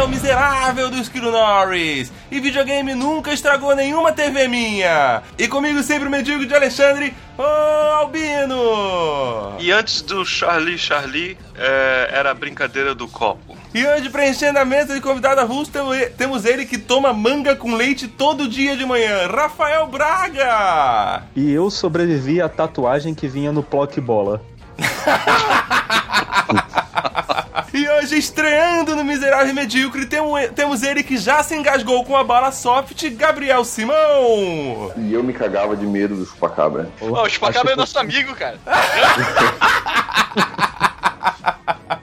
é o miserável do Esquilo Norris. E videogame nunca estragou nenhuma TV minha. E comigo sempre o medíocre de Alexandre, ô Albino! E antes do Charlie Charlie, é, era a brincadeira do copo. E hoje, preenchendo a mesa de convidado avulso, temo- temos ele que toma manga com leite todo dia de manhã, Rafael Braga! E eu sobrevivi à tatuagem que vinha no Plock Bola. E hoje, estreando no Miserável e Medíocre, temo- temos ele que já se engasgou com a bala soft, Gabriel Simão! E eu me cagava de medo do chupacabra. Ó, o Chupacabra é nosso amigo, cara.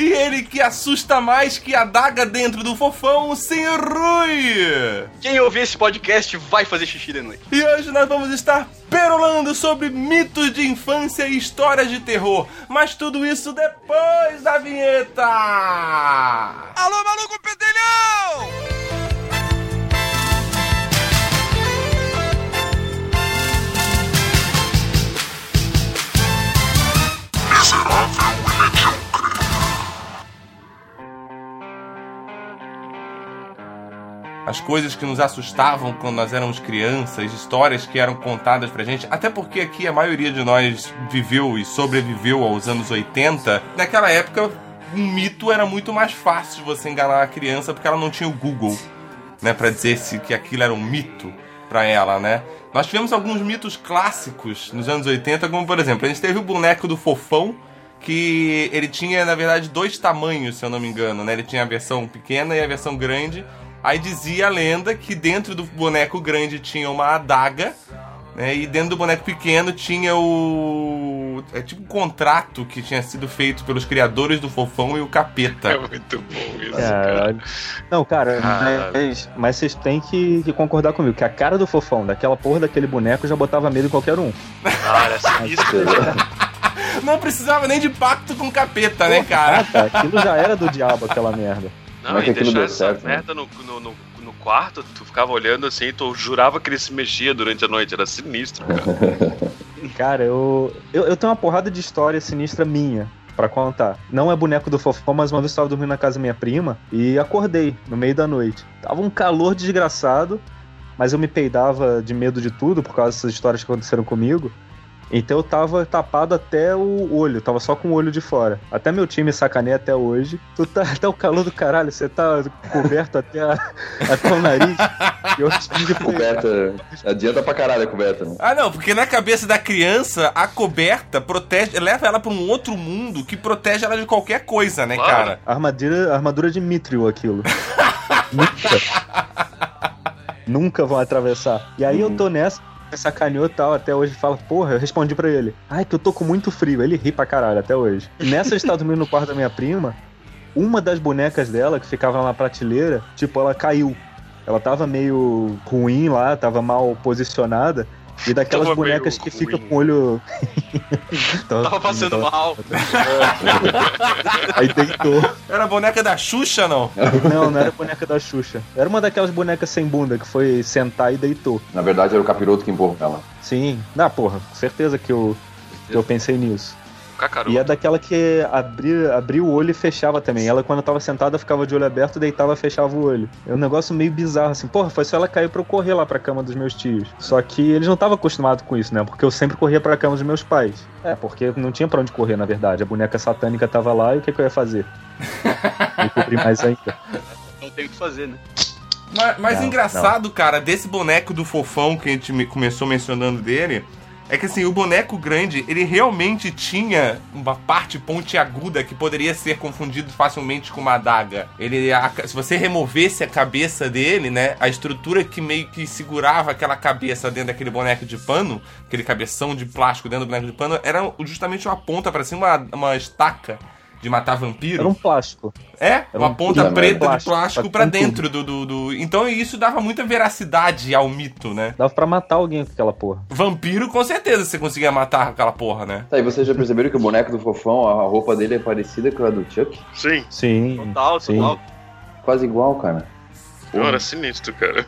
E ele que assusta mais que a daga dentro do fofão, o Senhor Rui! Quem ouvir esse podcast vai fazer xixi de noite. E hoje nós vamos estar perolando sobre mitos de infância e histórias de terror. Mas tudo isso depois da vinheta! Alô, maluco pedelhão! As coisas que nos assustavam quando nós éramos crianças, histórias que eram contadas pra gente, até porque aqui a maioria de nós viveu e sobreviveu aos anos 80. Naquela época, um mito era muito mais fácil você enganar a criança porque ela não tinha o Google, né, para dizer se que aquilo era um mito pra ela, né? Nós tivemos alguns mitos clássicos nos anos 80, como por exemplo, a gente teve o boneco do fofão, que ele tinha, na verdade, dois tamanhos, se eu não me engano, né? Ele tinha a versão pequena e a versão grande. Aí dizia a lenda que dentro do boneco grande tinha uma adaga, né? E dentro do boneco pequeno tinha o. É tipo um contrato que tinha sido feito pelos criadores do fofão e o capeta. É muito bom isso, cara. Caralho. Não, cara, Caralho. mas, mas vocês têm que, que concordar comigo que a cara do fofão, daquela porra daquele boneco, já botava medo em qualquer um. Cara, é sinistro. Não precisava nem de pacto com o capeta, né, Ah, cara? cara, aquilo já era do diabo, aquela merda. Não, Como é que e aquilo deixar deu essa certo, né? merda no, no, no, no quarto, tu ficava olhando assim, tu jurava que ele se mexia durante a noite, era sinistro, cara. Cara, eu, eu, eu tenho uma porrada de história sinistra minha pra contar. Não é boneco do fofão, mas uma vez eu tava dormindo na casa da minha prima e acordei no meio da noite. Tava um calor desgraçado, mas eu me peidava de medo de tudo por causa dessas histórias que aconteceram comigo. Então eu tava tapado até o olho, tava só com o olho de fora. Até meu time sacaneia até hoje. Tu tá até o calor do caralho, você tá coberto até, a- até o nariz. E eu ele, Coberta. Adianta pra caralho a coberta, né? Ah, não, porque na cabeça da criança, a coberta protege, leva ela pra um outro mundo que protege ela de qualquer coisa, né, Claro. cara? Armadura, armadura de Mithril aquilo. Nunca. Nunca vão atravessar. E aí eu tô nessa, sacaneou e tal, até hoje fala, porra, eu respondi pra ele. Ai, que eu tô com muito frio. Ele ri pra caralho até hoje. Nessa de estar dormindo no quarto da minha prima, uma das bonecas dela, que ficava na prateleira, tipo, ela caiu. Ela tava meio ruim lá, tava mal posicionada. E daquelas Tava bonecas que fica ruim. com o olho. Tava passando mal. Aí deitou. Era a boneca da Xuxa, não? Não, não era boneca da Xuxa. Era uma daquelas bonecas sem bunda que foi sentar e deitou. Na verdade era o capiroto que empurrou ela. Sim. Ah, porra, com certeza que eu, que eu pensei nisso. Cacaroto. E é daquela que abria, abria o olho e fechava também. Ela, quando tava sentada, ficava de olho aberto, deitava e fechava o olho. É um negócio meio bizarro, assim. Porra, foi só ela cair pra eu correr lá pra cama dos meus tios. Só que eles não estavam acostumados com isso, né? Porque eu sempre corria pra cama dos meus pais. É, porque não tinha pra onde correr, na verdade. A boneca satânica tava lá e o que, que eu ia fazer? Me cobrir mais ainda. Não tem o que fazer, né? Mas, mas Não, engraçado, cara, desse boneco do fofão que a gente me- começou mencionando dele, é que assim, o boneco grande, ele realmente tinha uma parte pontiaguda que poderia ser confundido facilmente com uma adaga. Ele, a- se você removesse a cabeça dele, né, a estrutura que meio que segurava aquela cabeça dentro daquele boneco de pano, aquele cabeção de plástico dentro do boneco de pano, era justamente uma ponta para cima, uma, uma estaca de matar vampiro. Era um plástico. É, Era uma um ponta preta merda. de plástico Plástico, pra dentro do, do, do- Então isso dava muita veracidade ao mito, né? Dava pra matar alguém com aquela porra. Vampiro, com certeza você conseguia matar com aquela porra, né? Tá, e vocês já perceberam que o boneco do fofão, a roupa dele é parecida com a do Chuck? Sim. Sim. Total, Sim. total. Quase igual, cara. Não, era sinistro, cara.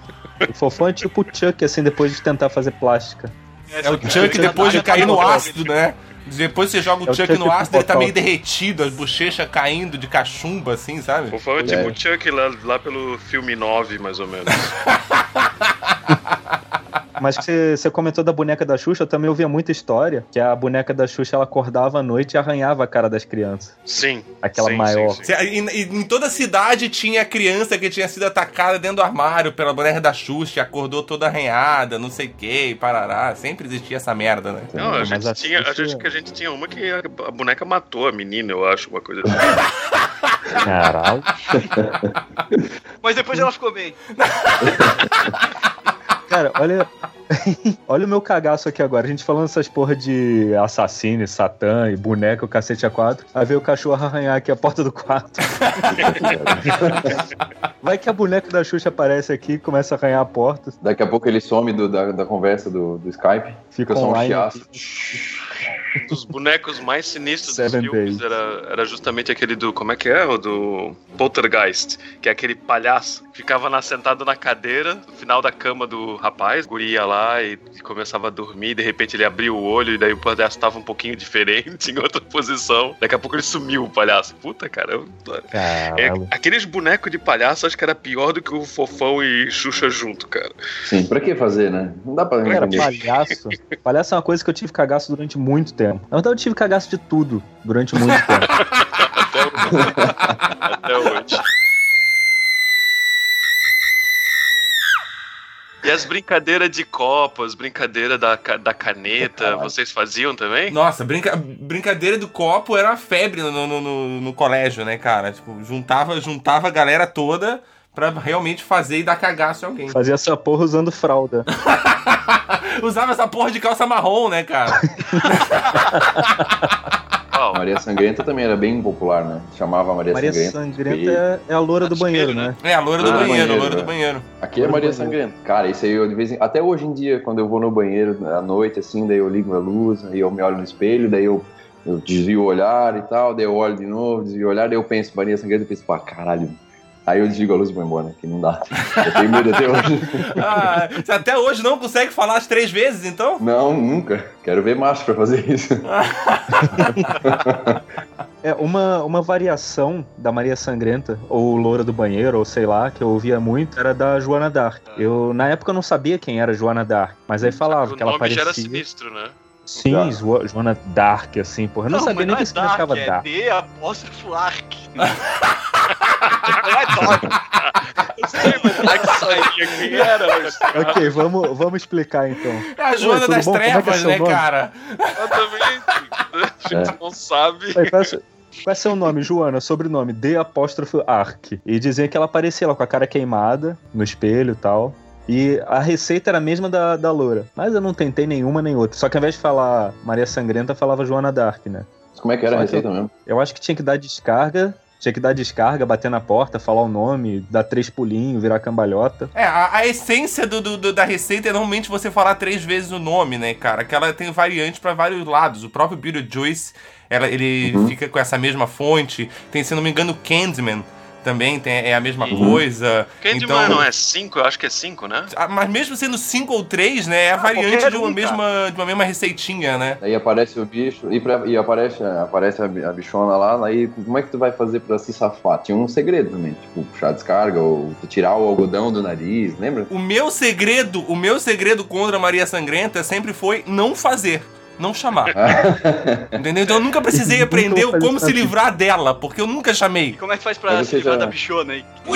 O fofão é tipo o Chuck, assim, depois de tentar fazer plástica. É o Chuck depois de cair no ácido, né? Depois você joga o É o Chuck Chuck no ácido, ele tá meio derretido, as bochechas caindo de cachumba, assim, sabe? Fofão é tipo o Chuck lá, lá pelo filme 9, mais ou menos. Mas que você, você comentou da boneca da Xuxa, eu também ouvia muita história que a boneca da Xuxa ela acordava à noite e arranhava a cara das crianças. Sim. Aquela sim, maior. sim, sim. Cê- e- Em toda a cidade tinha criança que tinha sido atacada dentro do armário pela boneca da Xuxa, acordou toda arranhada, não sei o que, parará. Sempre existia essa merda, né? Não, a Mas gente, a tinha, a gente, que a gente tinha uma que a, a boneca matou a menina, eu acho, uma coisa assim. Caralho. Mas depois ela ficou bem. Cara, olha. olha o meu cagaço aqui agora. A gente falando essas porra de assassino, satã e boneca, o cacete a quatro. Aí veio o cachorro arranhar aqui a porta do quarto. Vai que a boneca da Xuxa aparece aqui e começa a arranhar a porta. Daqui a pouco ele some do- da, da conversa do, do Skype. Fica Fica só um chiaço. Um dos bonecos mais sinistros Seven dos filmes Days. era, era justamente aquele do. Como é que é? O do Poltergeist. Que é aquele palhaço que ficava na- sentado na cadeira, no final da cama do rapaz. O guri ia lá e, e começava a dormir. De repente ele abria o olho e daí o palhaço tava um pouquinho diferente, em outra posição. Daqui a pouco ele sumiu, o palhaço. Puta, cara. eu- É, Caralho. aqueles bonecos de palhaço acho que era pior do que o Fofão e Xuxa junto, cara. Sim, pra que fazer, né? Não dá pra Cara, palhaço. Palhaço é uma coisa que eu tive cagaço durante muito tempo. Na verdade, eu tive cagaço de tudo durante muito tempo. Até hoje. Até hoje. E as brincadeiras de copo, as brincadeiras da, da caneta, vocês faziam também? Nossa, brinca... brincadeira do copo era uma febre no, no, no- no colégio, né, cara? Tipo, juntava, juntava a galera toda pra realmente fazer e dar cagaço em alguém. Fazia essa porra usando fralda. Usava essa porra de calça marrom, né, cara? Qual? Maria Sangrenta também era bem popular, né? Chamava Maria, Maria Sangrenta. Sangrenta é, é a loura do banheiro, né? É, a loira do Ah, banheiro, a banheiro, loira do banheiro. Aqui é Loura Maria banheiro. Sangrenta. Cara, isso aí eu de vez em... Até hoje em dia, quando eu vou no banheiro à noite, assim, daí eu ligo a luz, aí eu me olho no espelho, daí eu, eu desvio o olhar e tal, daí eu olho de novo, desvio o olhar, daí eu penso, Maria Sangrenta, eu penso, pá, caralho. Aí eu desligo a luz e vou embora, que não dá. Eu tenho medo até hoje. Ah, você até hoje não consegue falar as três vezes, então? Não, nunca. Quero ver macho pra fazer isso. É, uma, uma variação da Maria Sangrenta, ou Loura do Banheiro, ou sei lá, que eu ouvia muito, era da Joana Dark. Eu, na época, eu não sabia quem era Joana Dark, mas aí falava o que ela nome já era parecia... sinistro, né? Sim, Já. Jo- Joana Dark, assim, porra. Eu não, sabia mas nem não que é significava Dark, Dark. é D apóstrofo Ark. não é Dark. Eu sei, mas será que sabia quem era? Ok, vamos, vamos explicar então. É a Joana tudo das bom? É que é Trevas, seu né, nome? cara? exatamente. A gente não sabe. Aí, qual, é, seu- qual é seu nome, Joana? Sobrenome, D apóstrofo Ark. E dizia que ela aparecia lá com a cara queimada, no espelho e tal. E a receita era a mesma da, da loura. Mas eu não tentei nenhuma nem outra. Só que ao invés de falar Maria Sangrenta, falava Joana Dark, né? Mas como é que era a Só que receita mesmo? Eu acho que tinha que dar descarga. Tinha que dar descarga, bater na porta, falar o nome, dar três pulinhos, virar cambalhota. É, a, a essência do, do- do- da receita é normalmente você falar três vezes o nome, né, cara? Que ela tem variantes pra vários lados. O próprio Beetlejuice, ela, ele Uhum. fica com essa mesma fonte. Tem, se não me engano, Candyman também tem, é a mesma Uhum. coisa. Candyman então, não é 5? Eu acho que é 5, né? Ah, Mas mesmo sendo cinco ou três, né, é a variante qualquer de uma, um, mesma, de uma mesma receitinha, né? Daí aparece o bicho e, pra- e aparece, aparece a, bi- a bichona lá, aí como é que tu vai fazer pra se safar? Tinha um segredo também, tipo, puxar a descarga ou tu tirar o algodão do nariz, lembra? O meu segredo, o meu segredo contra a Maria Sangrenta sempre foi não fazer. Não chamar. Entendeu? Então eu nunca precisei aprender fazer como se livrar dela, porque eu nunca chamei. E como é que faz pra se livrar já- da bichona aí?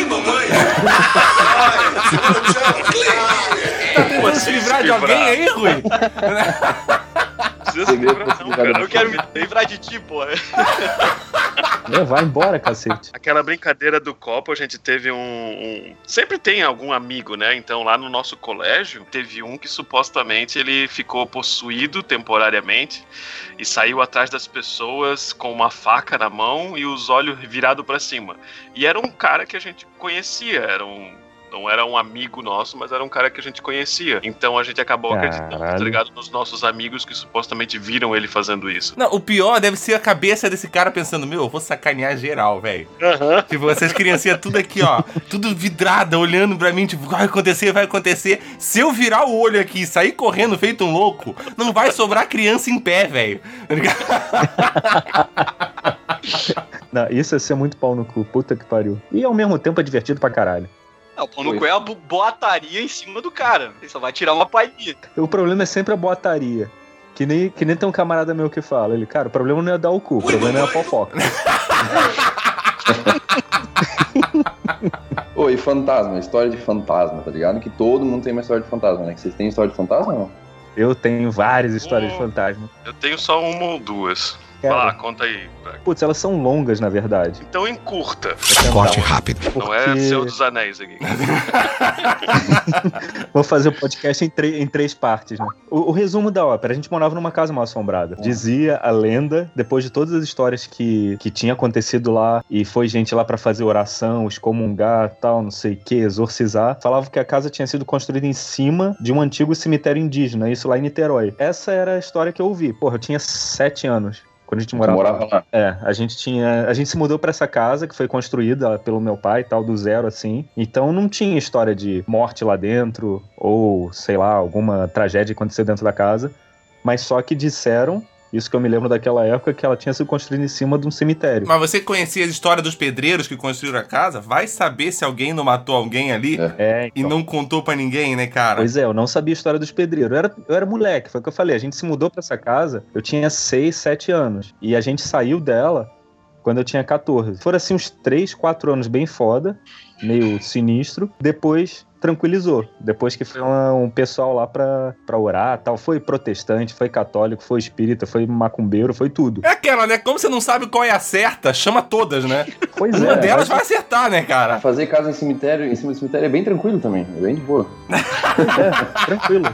Tentando se livrar de alguém aí, Rui? Precisa se livrar, não, cara. Eu quero me livrar de ti, pô. É, vai embora, cacete. Aquela brincadeira do copo, a gente teve um, um- Sempre tem algum amigo, né? Então lá no nosso colégio, teve um que supostamente ele ficou possuído temporariamente e saiu atrás das pessoas com uma faca na mão e os olhos virados pra cima. E era um cara que a gente conhecia, era um. Não era um amigo nosso, mas era um cara que a gente conhecia. Então a gente acabou acreditando, Caralho. tá ligado? Nos nossos amigos que supostamente viram ele fazendo isso. Não, o pior deve ser a cabeça desse cara pensando, meu, eu vou sacanear geral, velho. Tipo, vocês criancinhas tudo aqui, ó, tudo vidrada, olhando pra mim, tipo, vai acontecer, vai acontecer. Se eu virar o olho aqui e sair correndo feito um louco, não vai sobrar criança em pé, velho. Tá ligado? Não, isso é ser muito pau no cu, puta que pariu. E ao mesmo tempo é divertido pra caralho. Não, o pau no cu é a bo- boataria em cima do cara. Ele só vai tirar uma palhinha. O problema é sempre a boataria. Que nem, que nem tem um camarada meu que fala. Ele, cara, o problema não é dar o cu, o problema é a fofoca. Ô, e fantasma, história de fantasma, tá ligado? Que todo mundo tem uma história de fantasma, né? Que vocês têm história de fantasma ou não? Eu tenho várias histórias de Oh. fantasma. Eu tenho só uma ou duas. Vai Cara, lá, conta aí. Putz, elas são longas, na verdade. Então encurta. Corte rápido. Não é Porque- Senhor dos Anéis aqui. Vou fazer o podcast em, em três partes, né? O, o resumo da ópera: a gente morava numa casa mal assombrada. Dizia a lenda, depois de todas as histórias que, que tinha acontecido lá, e foi gente lá pra fazer oração, excomungar, tal, não sei o que, exorcizar, falava que a casa tinha sido construída em cima de um antigo cemitério indígena, isso lá em Niterói. Essa era a história que eu ouvi. Porra, eu tinha sete anos. Quando a gente morava, morava lá. é, a gente tinha. A gente se mudou pra essa casa que foi construída pelo meu pai e tal, do zero, assim. Então não tinha história de morte lá dentro, ou, sei lá, alguma tragédia que aconteceu dentro da casa. Mas só que disseram, isso que eu me lembro daquela época, que ela tinha sido construída em cima de um cemitério. Mas você conhecia a história dos pedreiros que construíram a casa? Vai saber se alguém não matou alguém ali É. É, e então. não contou pra ninguém, né, cara? Pois é, eu não sabia a história dos pedreiros. Eu era, eu era moleque, foi o que eu falei. A gente se mudou pra essa casa, eu tinha 6, 7 anos. E a gente saiu dela quando eu tinha 14. Foram assim uns 3, 4 anos bem foda, meio sinistro. Depois tranquilizou. Depois que foi uma- um pessoal lá pra, pra orar tal. Foi protestante, foi católico, foi espírita, foi macumbeiro, foi tudo. É aquela, né? Como você não sabe qual é a certa, chama todas, né? Pois Uma é. delas mas- vai acertar, né, cara? Fazer casa em cemitério, em cima do cemitério é bem tranquilo também, é bem de boa. É, tranquilo.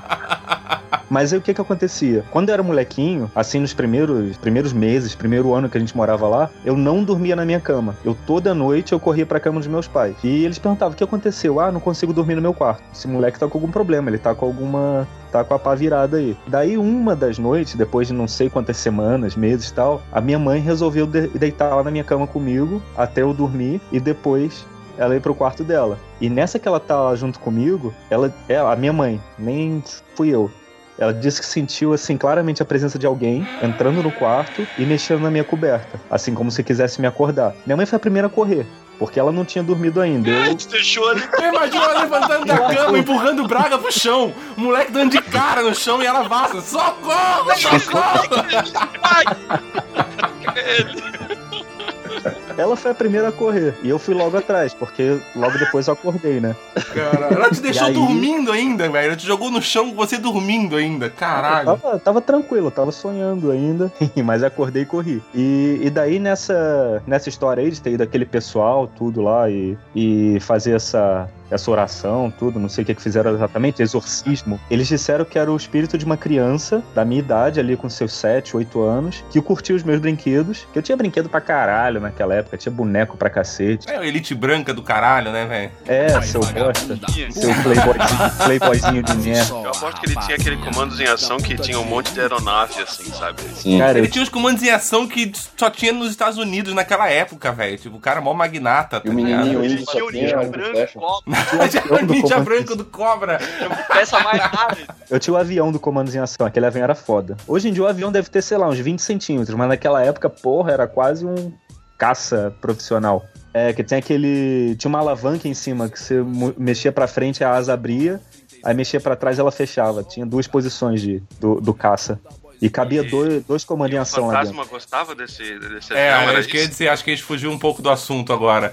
Mas aí o que que acontecia? Quando eu era molequinho, assim nos primeiros, primeiros meses, primeiro ano que a gente morava lá, eu não dormia na minha cama. Eu toda noite eu corria pra cama dos meus pais. E eles perguntavam: "O que aconteceu?" "Ah, não consigo dormir no meu quarto. Esse moleque tá com algum problema, ele tá com alguma tá com a pá virada aí. Daí, uma das noites, depois de não sei quantas semanas, meses e tal, a minha mãe resolveu de- deitar lá na minha cama comigo até eu dormir e depois ela ir pro quarto dela. E nessa que ela tá junto comigo, ela, ela a minha mãe, nem fui eu. Ela disse que sentiu, assim, claramente a presença de alguém entrando no quarto e mexendo na minha coberta. Assim, como se quisesse me acordar. Minha mãe foi a primeira a correr, porque ela não tinha dormido ainda. A Eu, gente deixou ali. Eu imagino ela levantando da cama, empurrando o Braga pro chão. O moleque dando de cara no chão e ela vaza. Socorro, socorro! Ai, ela foi a primeira a correr. E eu fui logo atrás, porque logo depois eu acordei, né? Cara, ela te deixou aí? dormindo ainda, velho. Ela te jogou no chão com você dormindo ainda. Eu Caralho. tava, tava tranquilo, eu tava sonhando ainda, mas acordei e corri. E, e daí nessa, nessa história aí de ter ido aquele pessoal, tudo lá, e, e fazer essa, essa oração, tudo, não sei o que, que fizeram exatamente, exorcismo, eles disseram que era o espírito de uma criança da minha idade, ali com seus 7, 8 anos, que curtia os meus brinquedos, que eu tinha brinquedo pra caralho naquela época, tinha boneco pra cacete. É a elite branca do caralho, né, velho? É, seu bosta, seu playboyzinho, playboyzinho de merda. Eu aposto que ele tinha aquele comandos em ação que tinha um monte de aeronave, assim, sabe? Sim. Cara, eu Ele tinha os comandos em ação que só tinha nos Estados Unidos naquela época, velho. Tipo, o cara é mó magnata, tá E o menininho Ele só tinha o branco, copo, tinha o o avião do ninja comando- branco do cobra. peça mais nada. Eu tinha o avião do Comandos em Ação, aquele avião era foda. Hoje em dia o avião deve ter, sei lá, uns 20 centímetros, mas naquela época, porra, era quase um caça profissional. É, que tem aquele. Tinha uma alavanca em cima que você mexia pra frente, a asa abria, aí mexia pra trás ela fechava. Tinha duas posições de, do, do caça. E cabia E- dois, dois comandos em o ação lá dentro. fantasma gostava desse, desse É, avião, era acho que, ia isso? dizer, acho que a gente fugiu um pouco do assunto agora.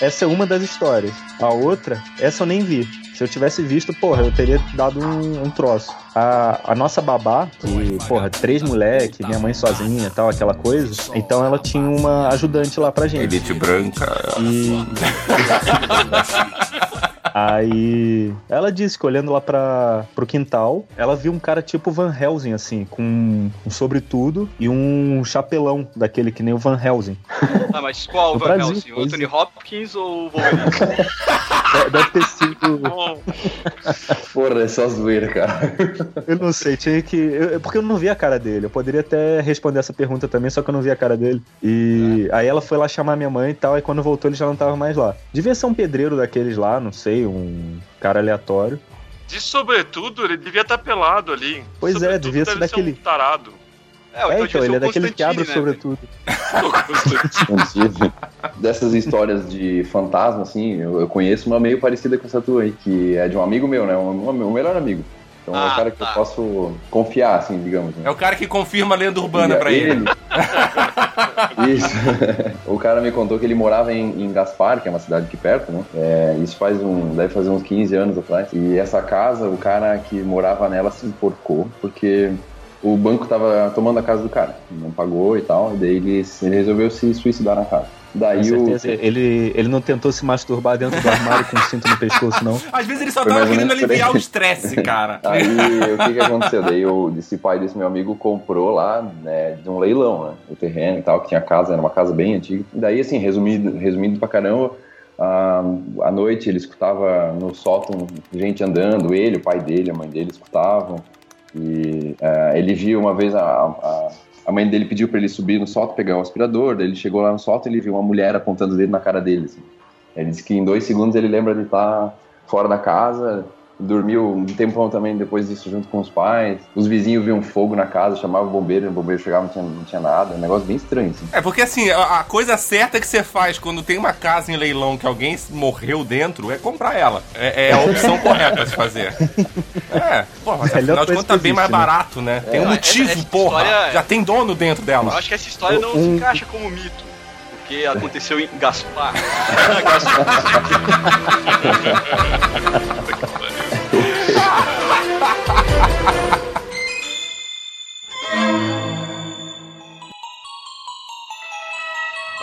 Essa é uma das histórias. A outra, essa eu nem vi. Se eu tivesse visto, porra, eu teria dado um, um troço. A, a nossa babá, que, porra, três moleque, minha mãe sozinha tal, aquela coisa. Então ela tinha uma ajudante lá pra gente. Elite branca. E. Aí ela disse que olhando lá para pro quintal, ela viu um cara tipo Van Helsing, assim, com um sobretudo e um chapelão daquele que nem o Van Helsing. Ah, mas qual No Van Brasil, Helsing? O Anthony é. Hopkins ou o Wolverine? De- Deve ter sido. Porra, é só zoeira, cara. Eu não sei, tinha que. eu- porque eu não vi a cara dele. Eu poderia até responder essa pergunta também, só que eu não vi a cara dele. E aí ela foi lá chamar minha mãe e tal, e quando voltou ele já não tava mais lá. Devia ser um pedreiro daqueles lá, não sei, um cara aleatório. De sobretudo, ele devia estar pelado ali. Pois é, Sobretudo devia ser daquele- um tarado. É, É, então então, devia ele é o daquele que abre né? sobretudo. Dessas histórias de fantasma, assim, eu, eu conheço uma meio parecida com essa tua aí, que é de um amigo meu, né? Um, um, um melhor amigo. Então é Ah, um cara que tá. eu posso confiar, assim, digamos. Né? É o cara que confirma a lenda urbana E pra ele. Isso. o cara me contou que ele morava em, em Gaspar, que é uma cidade aqui perto, né? É, isso faz um. deve fazer uns 15 anos atrás. E essa casa, o cara que morava nela se enforcou, porque o banco tava tomando a casa do cara. Não pagou e tal. E daí ele, ele resolveu se suicidar na casa. Com Daí o. certeza. Ele, ele não tentou se masturbar dentro do armário com um cinto no pescoço, não. Às vezes ele só Foi tava querendo aliviar aí. o estresse, cara. Aí o que que aconteceu? Daí o, esse pai desse meu amigo comprou lá, né, de um leilão, né? O terreno e tal, que tinha casa, era uma casa bem antiga. E daí, assim, resumindo, resumindo pra caramba, ah, à noite ele escutava no sótão gente andando, ele, o pai dele, a mãe dele escutavam. E ah, ele viu uma vez a, a, a mãe dele pediu pra ele subir no sótão, pegar o aspirador, daí ele chegou lá no sótão e ele viu uma mulher apontando o dedo na cara dele. Assim. Ele disse que em dois segundos ele lembra de estar fora da casa, dormiu um tempão também depois disso junto com os pais. Os vizinhos viam fogo na casa, chamavam o bombeiro, o bombeiro chegava não tinha, não tinha nada. Um negócio bem estranho, assim. É porque assim, a, a coisa certa que você faz quando tem uma casa em leilão que alguém morreu dentro é comprar ela. É, é a opção correta a se fazer. É, porra, mas Melhor afinal de contas tá bem mais né? barato, né? Tem um É, motivo, essa- essa porra. história- Já tem dono dentro Eu dela. acho que essa história não se Um- encaixa como mito. Porque aconteceu em Gaspar.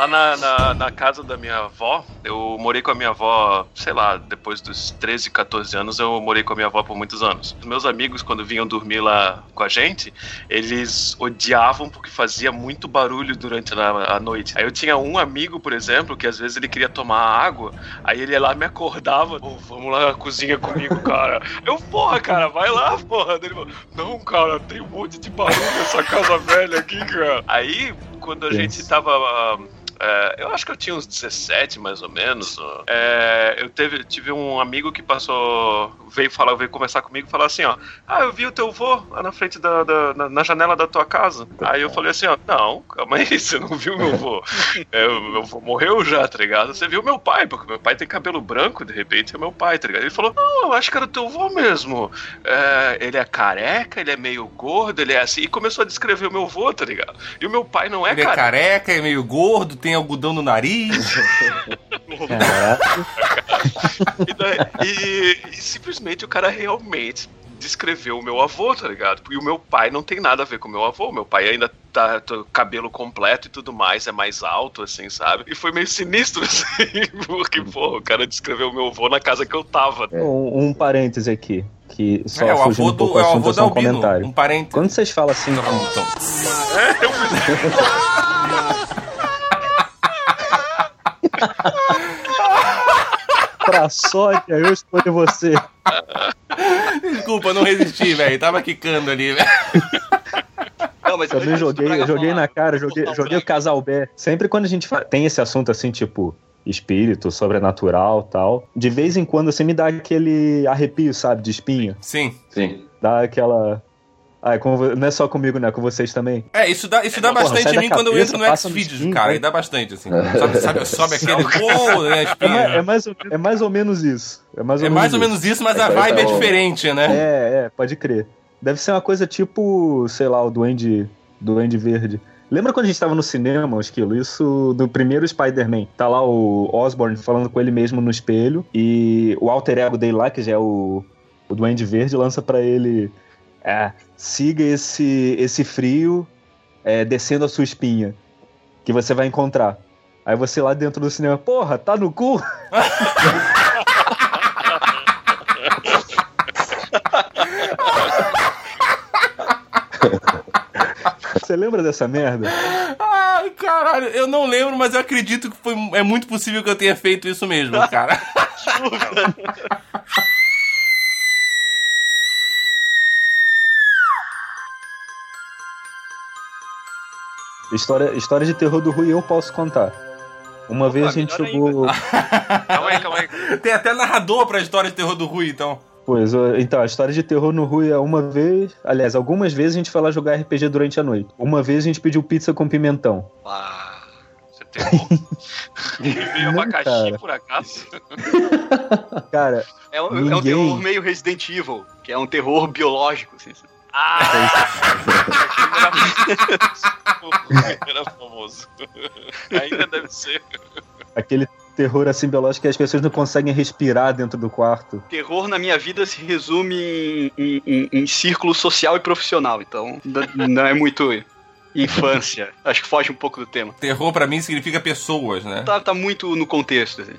Lá na, na, na casa da minha avó, eu morei com a minha avó, sei lá, depois dos 13, 14 anos, eu morei com a minha avó por muitos anos. Os meus amigos, quando vinham dormir lá com a gente, eles odiavam porque fazia muito barulho durante a, a noite. Aí eu tinha um amigo, por exemplo, que às vezes ele queria tomar água, aí ele ia lá me acordava, "Ô, vamos lá na cozinha comigo, cara. Eu, porra, cara, vai lá, porra. Ele falou, não, cara, tem um monte de barulho nessa casa velha aqui, cara. Aí, quando a gente tava. É, eu acho que eu tinha uns 17, mais ou menos. É, eu teve, tive um amigo que passou. Veio falar, veio conversar comigo e falar assim, ó. Ah, eu vi o teu vô lá na frente da, da- na, na janela da tua casa. Aí eu falei assim, ó, não, calma aí, você não viu meu vô. É, o meu vô morreu já, tá ligado? Você viu meu pai, porque meu pai tem cabelo branco, de repente é meu pai, tá ligado? Ele falou, não, eu acho que era teu vô mesmo. É, ele é careca, ele é meio gordo, ele é assim. E começou a descrever o meu vô, tá ligado? E o meu pai não é Ele é careca. careca, é meio gordo, tem algodão no nariz. Caraca. E, daí- e- e simplesmente o cara realmente descreveu o meu avô, tá ligado? E o meu pai não tem nada a ver com o meu avô. Meu pai ainda tá, tá cabelo completo e tudo mais, é mais alto, assim, sabe? E foi meio sinistro, assim, porque, pô, o cara descreveu o meu avô na casa que eu tava. Um, um parêntese aqui, que só é o avô um pouco do, é o avô é da um Albino. comentário. Um parente. Quando vocês falam assim, Então, pra sorte, aí eu escolho você. desculpa, não resisti, velho. Tava quicando ali, velho. Não, mas Também joguei, eu joguei na cara, joguei, joguei o casal B. Sempre quando a gente tem esse assunto assim, tipo, espírito, sobrenatural tal, de vez em quando assim me dá aquele arrepio, sabe, de espinha. Sim. Sim. Dá aquela. Ah, é não é só comigo, né? Com vocês também. É, isso dá, isso dá Porra, bastante em mim quando eu cabeça, entro no Xvideos, cara. vai. Aí dá bastante, assim. Sobe, sabe, sobe aquele. Pô, né, É, é mais, ou- é mais ou menos isso. É mais ou, É menos, mais ou isso. menos isso, mas a É, vibe é diferente, né? É, é, pode crer. Deve ser uma coisa tipo, sei lá, o Duende, Duende Verde. Lembra quando a gente tava no cinema, o Esquilo? Isso do primeiro Spider-Man. Tá lá o Osborn falando com ele mesmo no espelho e o alter ego dele lá, que já é o, o Duende Verde, lança pra ele: é, siga esse, esse frio é, descendo a sua espinha, que você vai encontrar. Aí você lá dentro do cinema, porra, tá no cu? Você lembra dessa merda? Ai, caralho, eu não lembro, mas eu acredito que foi, é muito possível que eu tenha feito isso mesmo, cara. História, história de terror do Rui eu posso contar. Uma vez a gente jogou. Calma aí, calma aí. Tem até narrador pra história de terror do Rui, então. Pois, então, a história de terror no Rui é uma vez. Aliás, algumas vezes a gente foi lá jogar RPG durante a noite. Uma vez a gente pediu pizza com pimentão. Ah, você tem veio Não, abacaxi, cara. por acaso? Cara, É um, é um Ninguém- terror meio Resident Evil, que é um terror biológico. Assim. Ah! Era famoso. Ainda deve ser. aquele terror assim biológico que as pessoas não conseguem respirar dentro do quarto. Terror na minha vida se resume em, em- em- em círculo social e profissional, então não é muito infância. Acho que foge um pouco do tema. Terror pra mim significa pessoas, né? Tá, tá muito no contexto. Assim.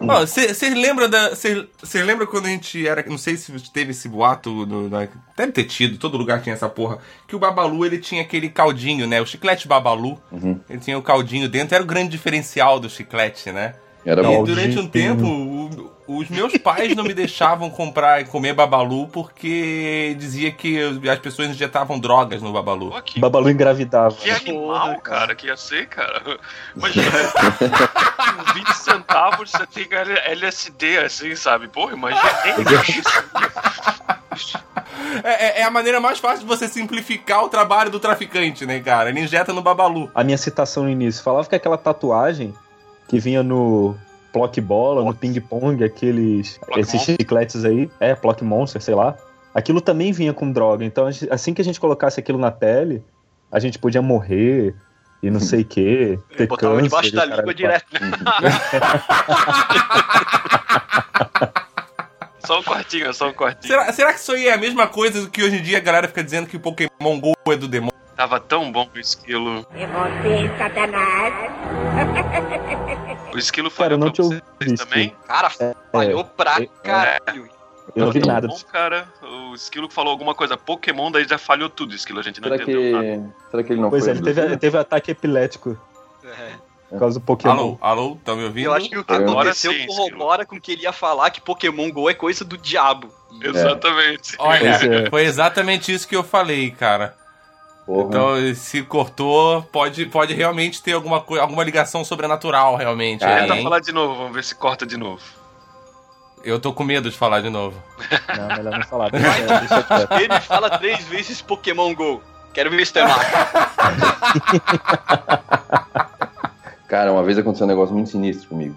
Vocês lembram da. Você lembra quando a gente era. Não sei se teve esse boato. No, na- deve ter tido, todo lugar tinha essa porra. Que o Babalu ele tinha aquele caldinho, né? O chiclete Babalu. Uhum. Ele tinha o caldinho dentro, era o grande diferencial do chiclete, né? Era E bom. durante um tempo, o- os meus pais não me deixavam comprar e comer Babalu porque dizia que as pessoas injetavam drogas no Babalu. Pô, que, Babalu engravidava. que animal, Porra, cara, que ia ser, cara. Imagina, com 20 centavos você tem LSD, assim, sabe? Pô, imagina isso. É, é- é a maneira mais fácil de você simplificar o trabalho do traficante, né, cara? Ele injeta no Babalu. A minha citação no início falava que aquela tatuagem que vinha no Plock Bola, no Ping Pong, aqueles. Plock esses Monster? chicletes aí. É, Plock Monster, sei lá. Aquilo também vinha com droga. Então, gente- assim que a gente colocasse aquilo na pele, a gente podia morrer e não sei o quê. Ter Botava câncer, debaixo da o língua direto. Só um quartinho, só um quartinho. Será, será que isso aí é a mesma coisa do que hoje em dia a galera fica dizendo que Pokémon GO é do demônio? Tava tão bom o esquilo. É você, Satanás. O esquilo Cara, eu falhou não pra te vocês ouvi, também? Cara, falhou pra é- caralho. Eu não vi nada. Bom, cara, o esquilo falou alguma coisa Pokémon, daí já falhou tudo, esquilo. A gente não Será entendeu nada. que, será que ele não Pois foi é, ele teve, teve ataque epilético É. por causa do Pokémon. Alô, alô, tá me ouvindo? Eu acho que o que aconteceu sim, corrobora com o que ele ia falar que Pokémon GO é coisa do diabo. Exatamente. Olha, Pois é. foi exatamente isso que eu falei, cara. Porra. Então, se cortou, pode, pode realmente ter alguma, alguma ligação sobrenatural, realmente. Ah, aí, Tenta falar de novo, vamos ver se corta de novo. Eu tô com medo de falar de novo. Não, melhor não falar. Deixa, deixa quieto. Ele fala três vezes Pokémon GO. Quero ver se marca. Cara, uma vez aconteceu um negócio muito sinistro comigo.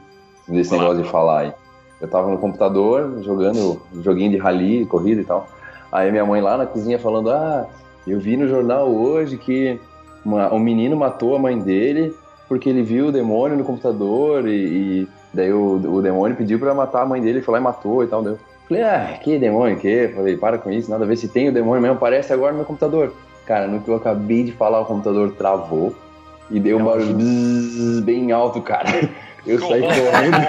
Desse Vai lá. negócio de falar aí. Eu tava no computador jogando joguinho de rally, corrida e tal. Aí minha mãe lá na cozinha falando: Ah, eu vi no jornal hoje que uma- um menino matou a mãe dele porque ele viu o demônio no computador e, e daí o, o demônio pediu pra matar a mãe dele, foi lá e matou e tal. Daí eu falei: Ah, que demônio que? Falei: Para com isso, nada a ver se tem o demônio mesmo, aparece agora no meu computador. Cara, no que eu acabei de falar, o computador travou e deu um barulho bzzz bem alto, cara. Eu saí correndo.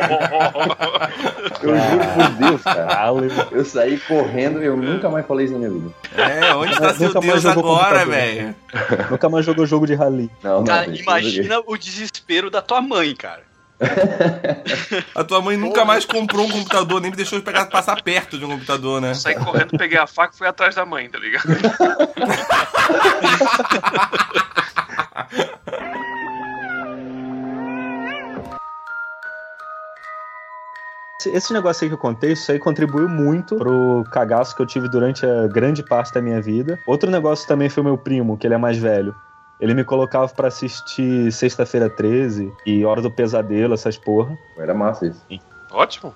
Eu juro por Deus, cara. Eu saí correndo e eu nunca mais falei isso na minha vida. É, onde tá Nunca seu mais Deus jogou agora, computador. velho? Nunca mais jogou jogo de rally. Não, não, Cara, gente, imagina o desespero da tua mãe, cara. A tua mãe nunca mais comprou um computador, nem me deixou pegar, passar perto de um computador, né? Saí correndo, peguei a faca e fui atrás da mãe, tá ligado? Esse- negócio aí que eu contei, isso aí contribuiu muito pro cagaço que eu tive durante a grande parte da minha vida. Outro negócio também foi meu primo, que ele é mais velho. Ele me colocava pra assistir Sexta-feira 13 e Hora do Pesadelo, essas porra. Era massa isso. Ótimo.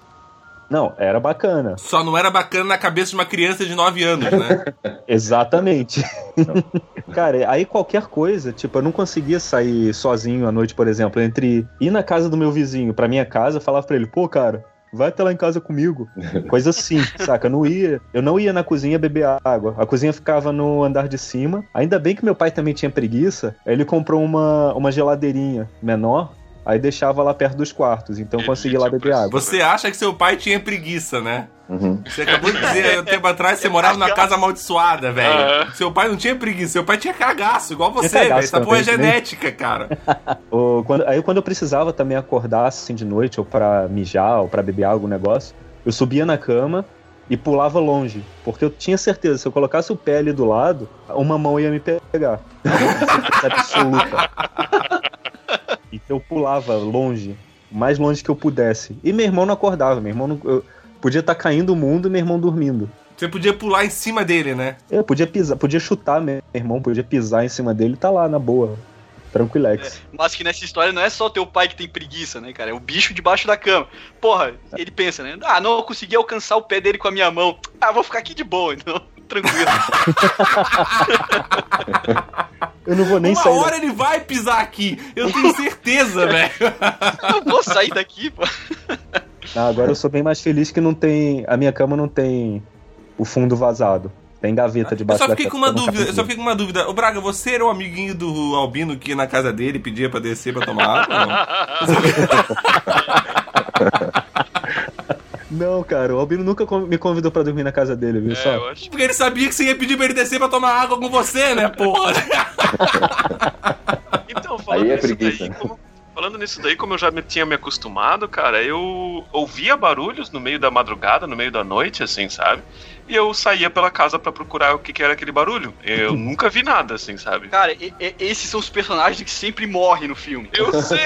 Não, era bacana. Só não era bacana na cabeça de uma criança de 9 anos, né? Exatamente. Cara, aí qualquer coisa, tipo, eu não conseguia sair sozinho à noite, por exemplo, entre ir na casa do meu vizinho pra minha casa, falar pra ele, pô, cara, vai até lá em casa comigo. Coisa assim, saca? Eu não ia, eu não ia na cozinha beber água. A cozinha ficava no andar de cima. Ainda bem que meu pai também tinha preguiça. Aí ele comprou uma, uma geladeirinha menor. Aí deixava lá perto dos quartos, então eu consegui lá beber água. Você acha que seu pai tinha preguiça, né? Uhum. Você acabou de dizer um tempo atrás que você morava numa casa amaldiçoada, velho. Seu pai não tinha preguiça, seu pai tinha cagaço, igual você, velho. Essa porra é né? genética, cara. Ou quando- aí quando eu precisava também acordar assim de noite, ou pra mijar, ou pra beber algum negócio, eu subia na cama e pulava longe. Porque eu tinha certeza, se eu colocasse o pé ali do lado, uma mão ia me pegar. Certeza absoluta. Então eu pulava longe, o mais longe que eu pudesse. E meu irmão não acordava, meu irmão não, eu podia estar caindo o mundo e meu irmão dormindo. Você podia pular em cima dele, né? Eu podia pisar, podia chutar meu irmão, podia pisar em cima dele e tá lá na boa. Tranquilex. Mas que nessa história não é só teu pai que tem preguiça, né, cara? É o bicho debaixo da cama. Porra, ele pensa, né? Ah, não, eu consegui alcançar o pé dele com a minha mão. Ah, vou ficar aqui de boa, então. Tranquilo. Eu não vou nem Uma sair. hora ele vai pisar aqui. Eu tenho certeza, velho. Eu vou sair daqui, pô. Ah, agora eu sou bem mais feliz que não tem. A minha cama não tem o fundo vazado. Tem gaveta Eu debaixo só da fiquei com uma dúvida, eu só fiquei com uma dúvida. O Braga, você era o amiguinho do Albino que ia na casa dele pedia pra descer pra tomar água? Não? Cara, o Albino nunca me convidou pra dormir na casa dele, viu? É, só? eu acho Porque ele sabia que você ia pedir pra ele descer pra tomar água com você, né, porra? Então, falando Aí é nisso preguiça. daí, como, falando nisso daí, como eu já me, tinha me acostumado, cara, eu ouvia barulhos no meio da madrugada, no meio da noite, assim, sabe? E eu saía pela casa pra procurar o que, que era aquele barulho. Eu nunca vi nada, assim, sabe? Cara, e- e- esses são os personagens que sempre morrem no filme. Eu sei,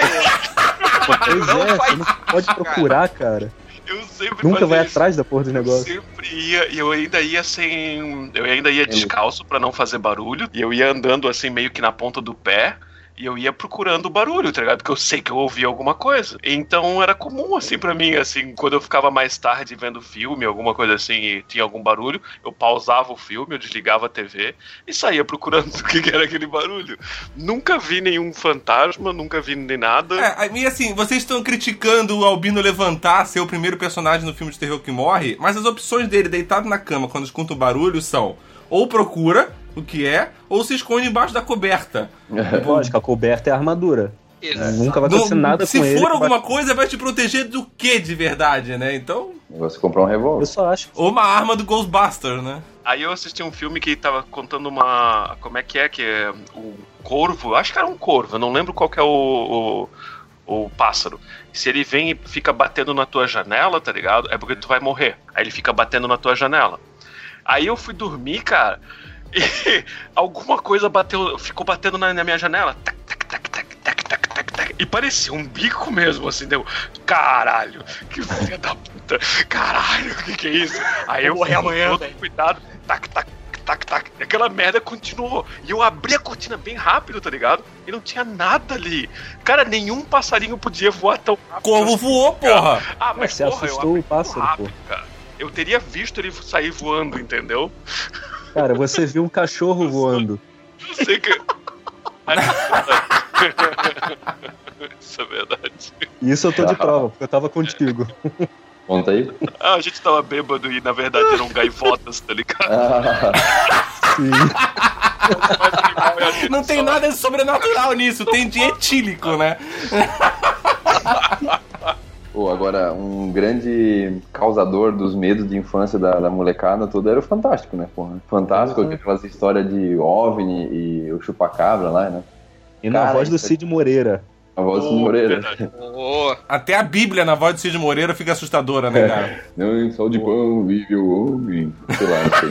Pois Não é, faz você não pode procurar, cara. Eu sempre Nunca vai isso. atrás da porra do Eu negócio. sempre ia, e eu ainda ia sem. Eu ainda ia descalço pra não fazer barulho. E eu ia andando assim, meio que na ponta do pé. E eu ia procurando o barulho, tá ligado? Porque eu sei que eu ouvia alguma coisa. Então era comum, assim, pra mim, assim, quando eu ficava mais tarde vendo filme, alguma coisa assim, e tinha algum barulho, eu pausava o filme, eu desligava a TV e saía procurando o que que era aquele barulho. Nunca vi nenhum fantasma, nunca vi nem nada. É, e assim, vocês estão criticando o Albino levantar, ser o primeiro personagem no filme de terror que morre, mas as opções dele deitado na cama quando escuta o barulho são ou procura o que é, ou se esconde embaixo da coberta. Lógico, a coberta é a armadura. Nunca vai acontecer Não- nada se com ele. for que vai- alguma coisa, vai te proteger do que de verdade, né? Então, Você comprar um revólver. Eu só acho ou uma arma do Ghostbuster, né? Aí eu assisti um filme que tava contando uma. Como é que é? Que é o corvo. Acho que era um corvo, eu não lembro qual que é o. o, o pássaro. Se ele vem e fica batendo na tua janela, tá ligado? É porque tu vai morrer. Aí ele fica batendo na tua janela. Aí eu fui dormir, cara, e alguma coisa bateu, ficou batendo na, na minha janela. Tac, tac, tac, tac, tac, tac, tac, tac. E parecia um bico mesmo, assim, deu. Caralho, que filha da puta. Caralho, o que, que é isso? Aí eu com amanhã, velho. cuidado, tac, tac, tac, tac. E aquela merda continuou. E eu abri a cortina bem rápido, tá ligado? E não tinha nada ali. Cara, nenhum passarinho podia voar tão rápido. Corvo voou, porra! Ah, mas Você porra, eu assustou abri o pássaro, rápido, cara. Eu teria visto ele sair voando, entendeu? Cara, você viu um cachorro voando. Não sei que. Isso é verdade. E isso eu tô de prova, porque eu tava contigo. Conta aí. Ah, a gente tava bêbado e na verdade eram gaivotas, tá ligado? Ah, Sim. Não tem nada de sobrenatural nisso, tem de etílico, né? Pô, agora, um grande causador dos medos de infância da, da molecada toda era o Fantástico, né, porra? Fantástico, Uhum. aquelas histórias de OVNI e o Chupacabra lá, né? E na Cara, voz do isso- Cid Moreira. A voz do Oh, Moreira. Ô, Até a Bíblia na voz de Cid Moreira fica assustadora, né, cara? Não, só de pão vive o homem. Sei lá, não sei.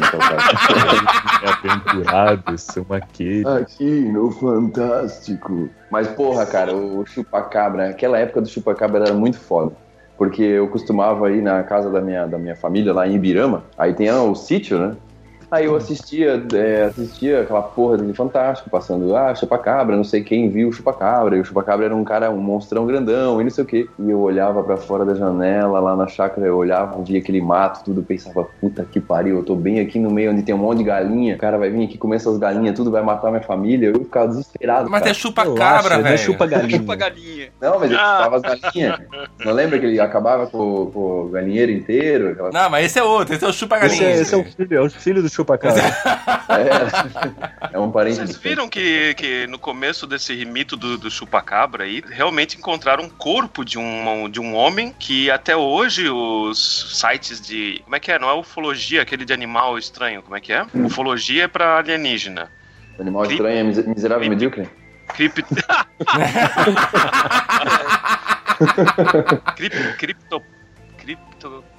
É aventurado, seu maquete. Aqui no Fantástico. Mas, porra, cara, o chupacabra, aquela época do chupacabra era muito foda. Porque eu costumava ir na casa da minha, da minha família, lá em Ibirama. Aí tem ah, o sítio, né? Aí eu assistia, é, assistia aquela porra de Fantástico, passando, ah, chupacabra, não sei quem viu o chupacabra. E o chupacabra era um cara, um monstrão grandão e não sei o quê. E eu olhava pra fora da janela, lá na chácara, eu olhava, via aquele mato, tudo, pensava, puta que pariu, eu tô bem aqui no meio onde tem um monte de galinha. O cara vai vir aqui comer essas galinhas, tudo vai matar minha família. Eu ficava desesperado. Mas cara. é chupa-cabra, não é velho. chupa galinha. Chupa galinha. Não, mas ele Ah. chupava as galinhas. Não lembra que ele acabava com, com o galinheiro inteiro? Aquela... Não, mas esse é outro, esse é o Esse chupa-galinha. é, esse é o filho, é o filho do chupacabra. É, é um parente Vocês viram que, que no começo desse mito do, do chupacabra aí, realmente encontraram um corpo de um, de um homem que até hoje os sites de. Como é que é? Não é ufologia, aquele de animal estranho, como é que é? Ufologia é pra alienígena. Animal estranho é mise- miserável medíocre? Cripto. Crip- Cripto.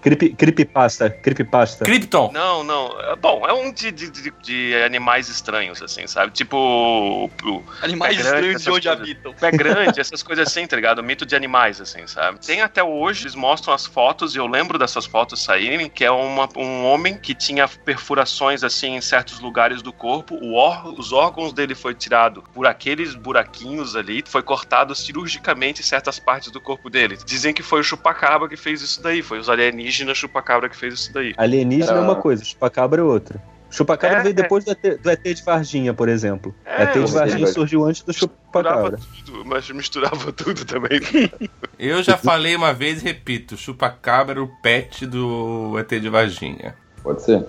Creep, creepypasta, creepypasta. Krypton. Não, não. É, Bom, é um de, de, de- de animais estranhos, assim, sabe? Tipo. o- o- Animais grande, estranhos de onde coisas. habitam. pé grande, essas coisas assim, tá ligado? Mito de animais, assim, sabe? Tem até hoje, eles mostram as fotos, e eu lembro dessas fotos saírem, que é uma, um homem que tinha perfurações, assim, em certos lugares do corpo, o ór- os órgãos dele foi tirado por aqueles buraquinhos ali, foi cortado cirurgicamente certas partes do corpo dele. Dizem que foi o chupacabra que fez isso daí, foi os alienígenas chupacabra que fez isso daí. Alienígena é Ah. uma coisa, chupacabra é outra. Chupacabra É, veio é. depois do ET, do ET de Varginha, por exemplo. É, ET de Varginha vai- surgiu antes do chupacabra. tudo, mas misturava tudo também. Eu já falei uma vez e repito: chupacabra era o pet do ET de Varginha. Pode ser.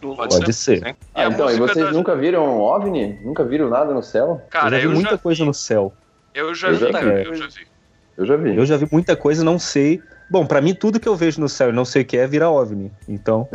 Pode ser. sim. Ah, a então, e vocês da- nunca viram OVNI? Nunca viram nada no céu? eu Cara, já vi eu muita já, coisa no céu. eu já Eu vi, já- cara, é. eu já vi. Eu já vi. Eu já vi muita coisa, não sei. Bom, pra mim tudo que eu vejo no céu e não sei o que é vira OVNI. Então,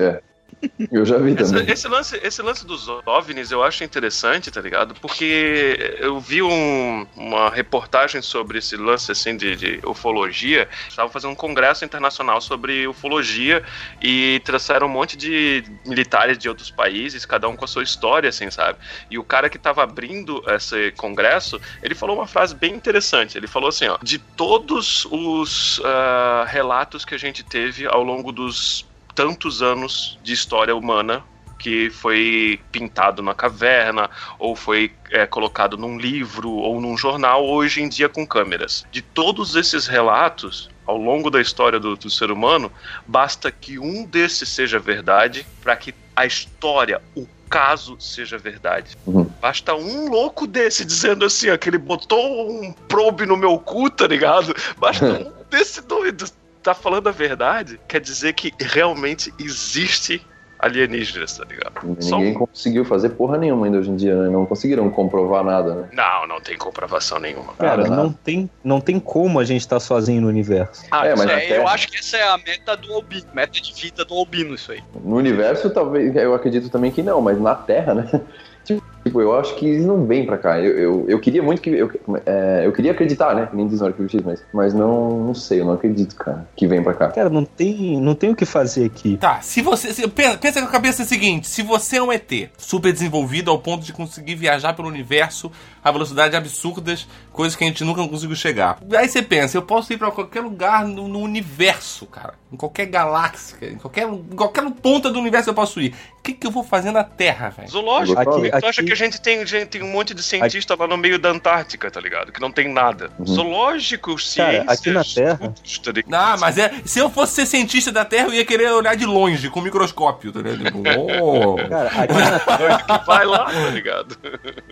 Eu já vi Esse, também. esse lance, esse lance dos OVNIs eu acho interessante, tá ligado? Porque eu vi um- uma reportagem sobre esse lance assim de, de ufologia. Estavam fazendo um congresso internacional sobre ufologia e trouxeram um monte de militares de outros países, cada um com a sua história, assim, sabe? E o cara que estava abrindo esse congresso, ele falou uma frase bem interessante. Ele falou assim, ó, de todos os ah, relatos que a gente teve ao longo dos tantos anos de história humana que foi pintado na caverna ou foi é, colocado num livro ou num jornal hoje em dia com câmeras. De todos esses relatos ao longo da história do, do ser humano, basta que um desses seja verdade para que a história, o caso seja verdade. Uhum. Basta um louco desse dizendo assim, ó, que ele botou um probe no meu cu, tá ligado? Basta um desse doido tá falando a verdade, quer dizer que realmente existe alienígenas, tá ligado? Ninguém um- conseguiu fazer porra nenhuma ainda hoje em dia, né? Não conseguiram comprovar nada, né? Não, não tem comprovação nenhuma. cara, nada. não tem, não tem como a gente estar sozinho no universo. Ah, É, mas É, Terra- eu acho que essa é a meta do albino, meta de vida do albino, isso aí. No universo, talvez, eu acredito também que não, mas na Terra, né? Tipo, eu acho que eles não vêm pra cá. Eu, eu, eu queria muito que. Eu, é, eu queria acreditar, né? Que nem diz no Arquivo X, mas, mas não, não sei, eu não acredito, cara, que vem pra cá. Cara, não tem, não tem o que fazer aqui. Tá, se você. se- pensa, pensa com a cabeça seguinte: se você é um ET super desenvolvido ao ponto de conseguir viajar pelo universo a velocidades absurdas, coisas que a gente nunca conseguiu chegar. Aí você pensa, eu posso ir pra qualquer lugar no, no universo, cara. Em qualquer galáxia, em qualquer, em qualquer ponta do universo eu posso ir. O que, que eu vou fazer na Terra, velho? Zoológico. Aqui- tu acha aqui- que a gente tem, gente, tem um monte de cientista lá no meio da Antártica, tá ligado? Que não tem nada. Uhum. Zoológico, Cara, ciências... aqui na Terra- tudo, tá? Ah, mas é. Se eu fosse ser cientista da Terra, eu ia querer olhar de longe, com microscópio, tá ligado? Oh. Cara, aqui na, Que vai lá, tá ligado?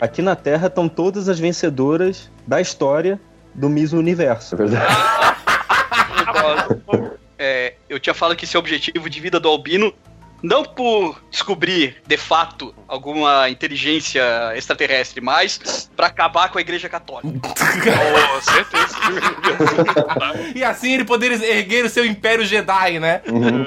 aqui na Terra estão todas as vencedoras da história do Miss Universo. É verdade. É, eu tinha falado que esse é o objetivo de vida do albino, não por descobrir, de fato, alguma inteligência extraterrestre, mas pra acabar com a igreja católica. Com certeza. E assim ele poder erguer o seu império Jedi, né? Uhum.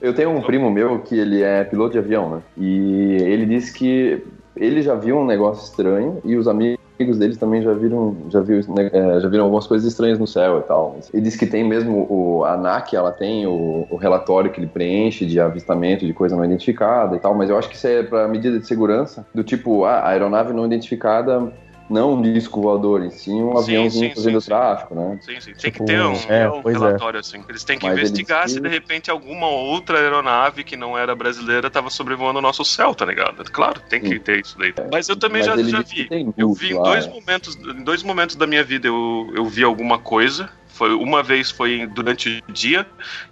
Eu tenho um primo meu que ele é piloto de avião, né? E ele disse que ele já viu um negócio estranho e os amigos deles também já viram, já viu, né, é, já viram algumas coisas estranhas no céu e tal. Ele disse que tem mesmo o ANAC, ela tem o, o relatório que ele preenche de avistamento de coisa não identificada e tal, mas eu acho que isso é para medida de segurança, do tipo, ah, a aeronave não identificada não um disco voador, e sim um Sim, aviãozinho sim, fazendo sim, sim. tráfico, né? Sim, sim. Tem Tipo, que ter um, é, um é. relatório assim. Eles têm que Mas investigar se de repente alguma outra aeronave que não era brasileira estava sobrevoando o nosso céu, tá ligado? Claro, tem que Sim. ter isso daí. Mas eu também Mas já, já vi. tem Eu vi em dois é. momentos, em dois momentos da minha vida eu, eu vi alguma coisa. Foi, uma vez foi durante o dia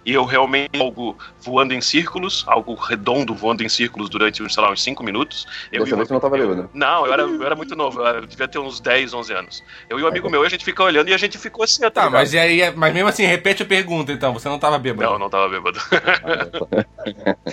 e eu realmente algo voando em círculos, algo redondo voando em círculos durante, sei lá, uns 5 minutos. Eu Dessa vez você não tava bêbado. Não, eu era, eu era muito novo, eu devia ter uns 10, 11 anos. Eu e um amigo meu, a gente fica olhando e a gente ficou assim, Tá, ligado? mas, e aí, mas mesmo assim, repete a pergunta então. Você não tava bêbado? Não, não tava bêbado.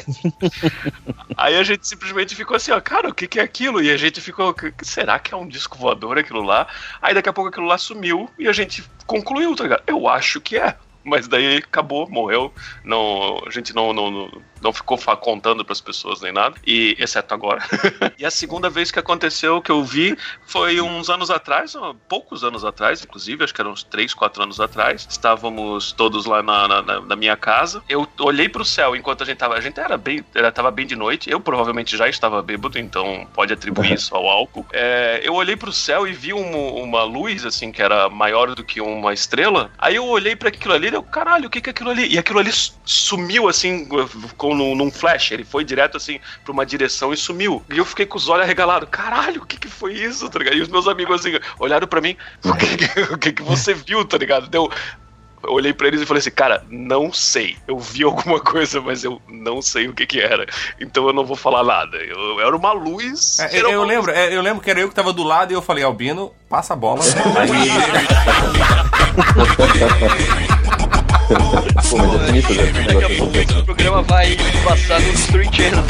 Aí a gente simplesmente ficou assim, ó, cara, o que, que é aquilo? E a gente ficou, "Que- será que é um disco voador aquilo lá? Aí daqui a pouco aquilo lá sumiu e a gente concluiu, tá ligado? Eu acho que é. Mas daí acabou, morreu. Não, a gente não, não, não, não ficou contando pras pessoas nem nada. E exceto agora. e a segunda vez que aconteceu, que eu vi, foi uns anos atrás, poucos anos atrás, inclusive, acho que eram uns 3, 4 anos atrás. Estávamos todos lá na, na, na- minha casa. Eu olhei pro céu enquanto a gente tava. A gente era bem. Era, tava bem de noite. Eu provavelmente já estava bêbado, então pode atribuir isso ao álcool. É, eu olhei pro céu e vi um- uma luz, assim, que era maior do que uma estrela. Aí eu olhei para aquilo ali e eu, caralho, o que que é aquilo ali? E aquilo ali su- sumiu, assim, com, num, num flash. Ele foi direto, assim, pra uma direção e sumiu. E eu fiquei com os olhos arregalados. Caralho, o que que foi isso, tá ligado? E os meus amigos, assim, olharam pra mim. O que que, o que, que você viu, tá ligado? Deu... Eu olhei pra eles e falei assim, cara, não sei. Eu vi alguma coisa, mas eu não sei o que que era. Então eu não vou falar nada. Eu, era uma luz. É, era eu, eu uma- lembro, é, eu lembro que era eu que tava do lado e eu falei, Albino, passa a bola. Pô, mas é bonito, né? Daqui a pouco esse programa vai passar no History Channel.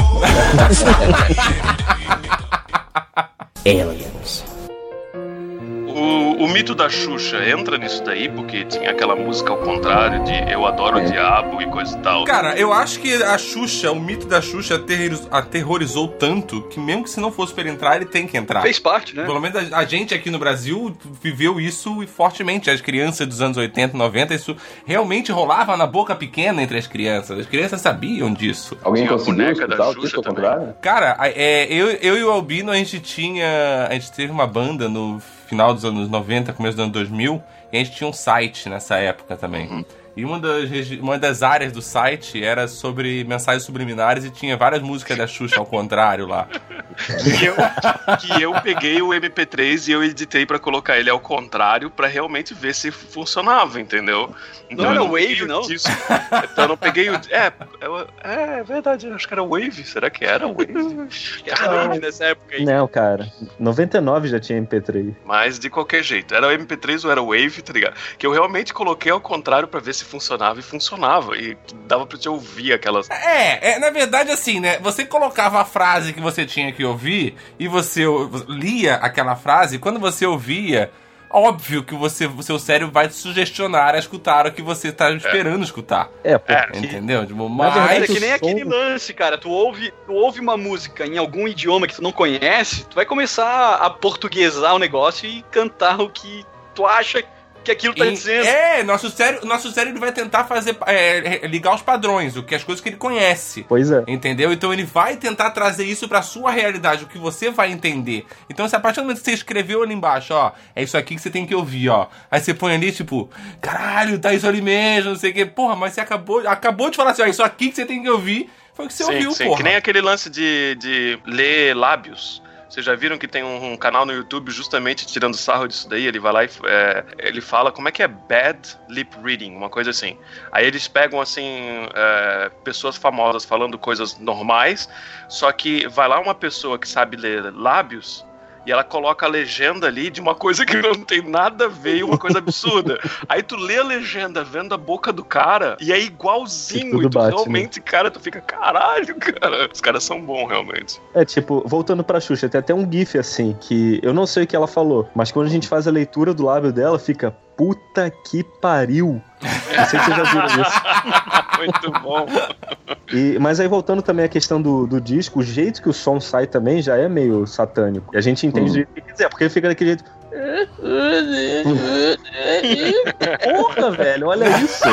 O, o mito da Xuxa entra nisso daí, porque tinha aquela música ao contrário de Eu adoro o diabo e coisa e tal. Cara, eu acho que a Xuxa, o mito da Xuxa aterroriz- aterrorizou tanto que mesmo que se não fosse pra ele entrar, ele tem que entrar. Fez parte, né? Pelo menos a, a gente aqui no Brasil viveu isso e fortemente. As crianças dos anos 80, 90, isso realmente rolava na boca pequena entre as crianças. As crianças sabiam disso. Alguém Tinha a conseguiu boneca da Xuxa ao também. contrário? Cara, a- é, eu, eu e o Albino, a gente tinha. A gente teve uma banda no final dos anos 90, começo dos anos 2000, e a gente tinha um site nessa época também. E uma das, uma das áreas do site era sobre mensagens subliminares e tinha várias músicas da Xuxa ao contrário lá. Que eu, que eu peguei o MP3 e eu editei pra colocar ele ao contrário pra realmente ver se funcionava, entendeu? Então Não era Wave, não? disco. Então eu não peguei o. É, eu- é, é verdade, acho que era Wave. Será que era Wave? Nessa época aí. Não, cara. 99 já tinha MP3. Mas de qualquer jeito, era o MP3 ou era o Wave, tá ligado? Que eu realmente coloquei ao contrário pra ver se funcionava e funcionava. E dava pra te ouvir aquelas. É, é, na verdade, assim, né? Você colocava a frase que você tinha que ouvir e você lia aquela frase, e quando você ouvia, óbvio que você, o seu cérebro vai te sugestionar a escutar o que você tá esperando escutar. É, porque. É. Entendeu? Tipo, Na verdade, mas. É que nem aquele lance, cara. Tu ouve, tu ouve uma música em algum idioma que tu não conhece, tu vai começar a portuguesar o negócio e cantar o que tu acha que aquilo tá Em- dizendo. É, nosso cérebro, nosso cérebro vai tentar fazer é, ligar os padrões, o que as coisas que ele conhece. Pois é. Entendeu? Então ele vai tentar trazer isso pra sua realidade, o que você vai entender. Então, se a partir do momento que você escreveu ali embaixo, ó, é isso aqui que você tem que ouvir, ó. Aí você põe ali, tipo, caralho, tá isso ali mesmo, não sei o quê. Porra, mas você acabou, acabou de falar assim, ó, isso aqui que você tem que ouvir foi o que você sim, ouviu, sim. porra. Que nem aquele lance de, de ler lábios. Vocês já viram que tem um, um canal no YouTube justamente tirando sarro disso daí? Ele vai lá e é, ele fala como é que é bad lip reading, uma coisa assim. Aí eles pegam assim é, pessoas famosas falando coisas normais, só que vai lá uma pessoa que sabe ler lábios e ela coloca a legenda ali de uma coisa que não tem nada a ver e uma coisa absurda. Aí tu lê a legenda vendo a boca do cara e é igualzinho. E tu bate, né? realmente, cara, tu fica, caralho, cara. Os caras são bons, realmente. É tipo, voltando pra Xuxa, tem até um GIF assim, que eu não sei o que ela falou, mas quando a gente faz a leitura do lábio dela, fica puta que pariu. Não sei se vocês já viram isso. Muito bom. E, mas aí voltando também à questão do, do disco, o jeito que o som sai também já é meio satânico. E a gente entende Hum. do jeito que quiser, porque fica daquele jeito. Porra, velho, olha isso.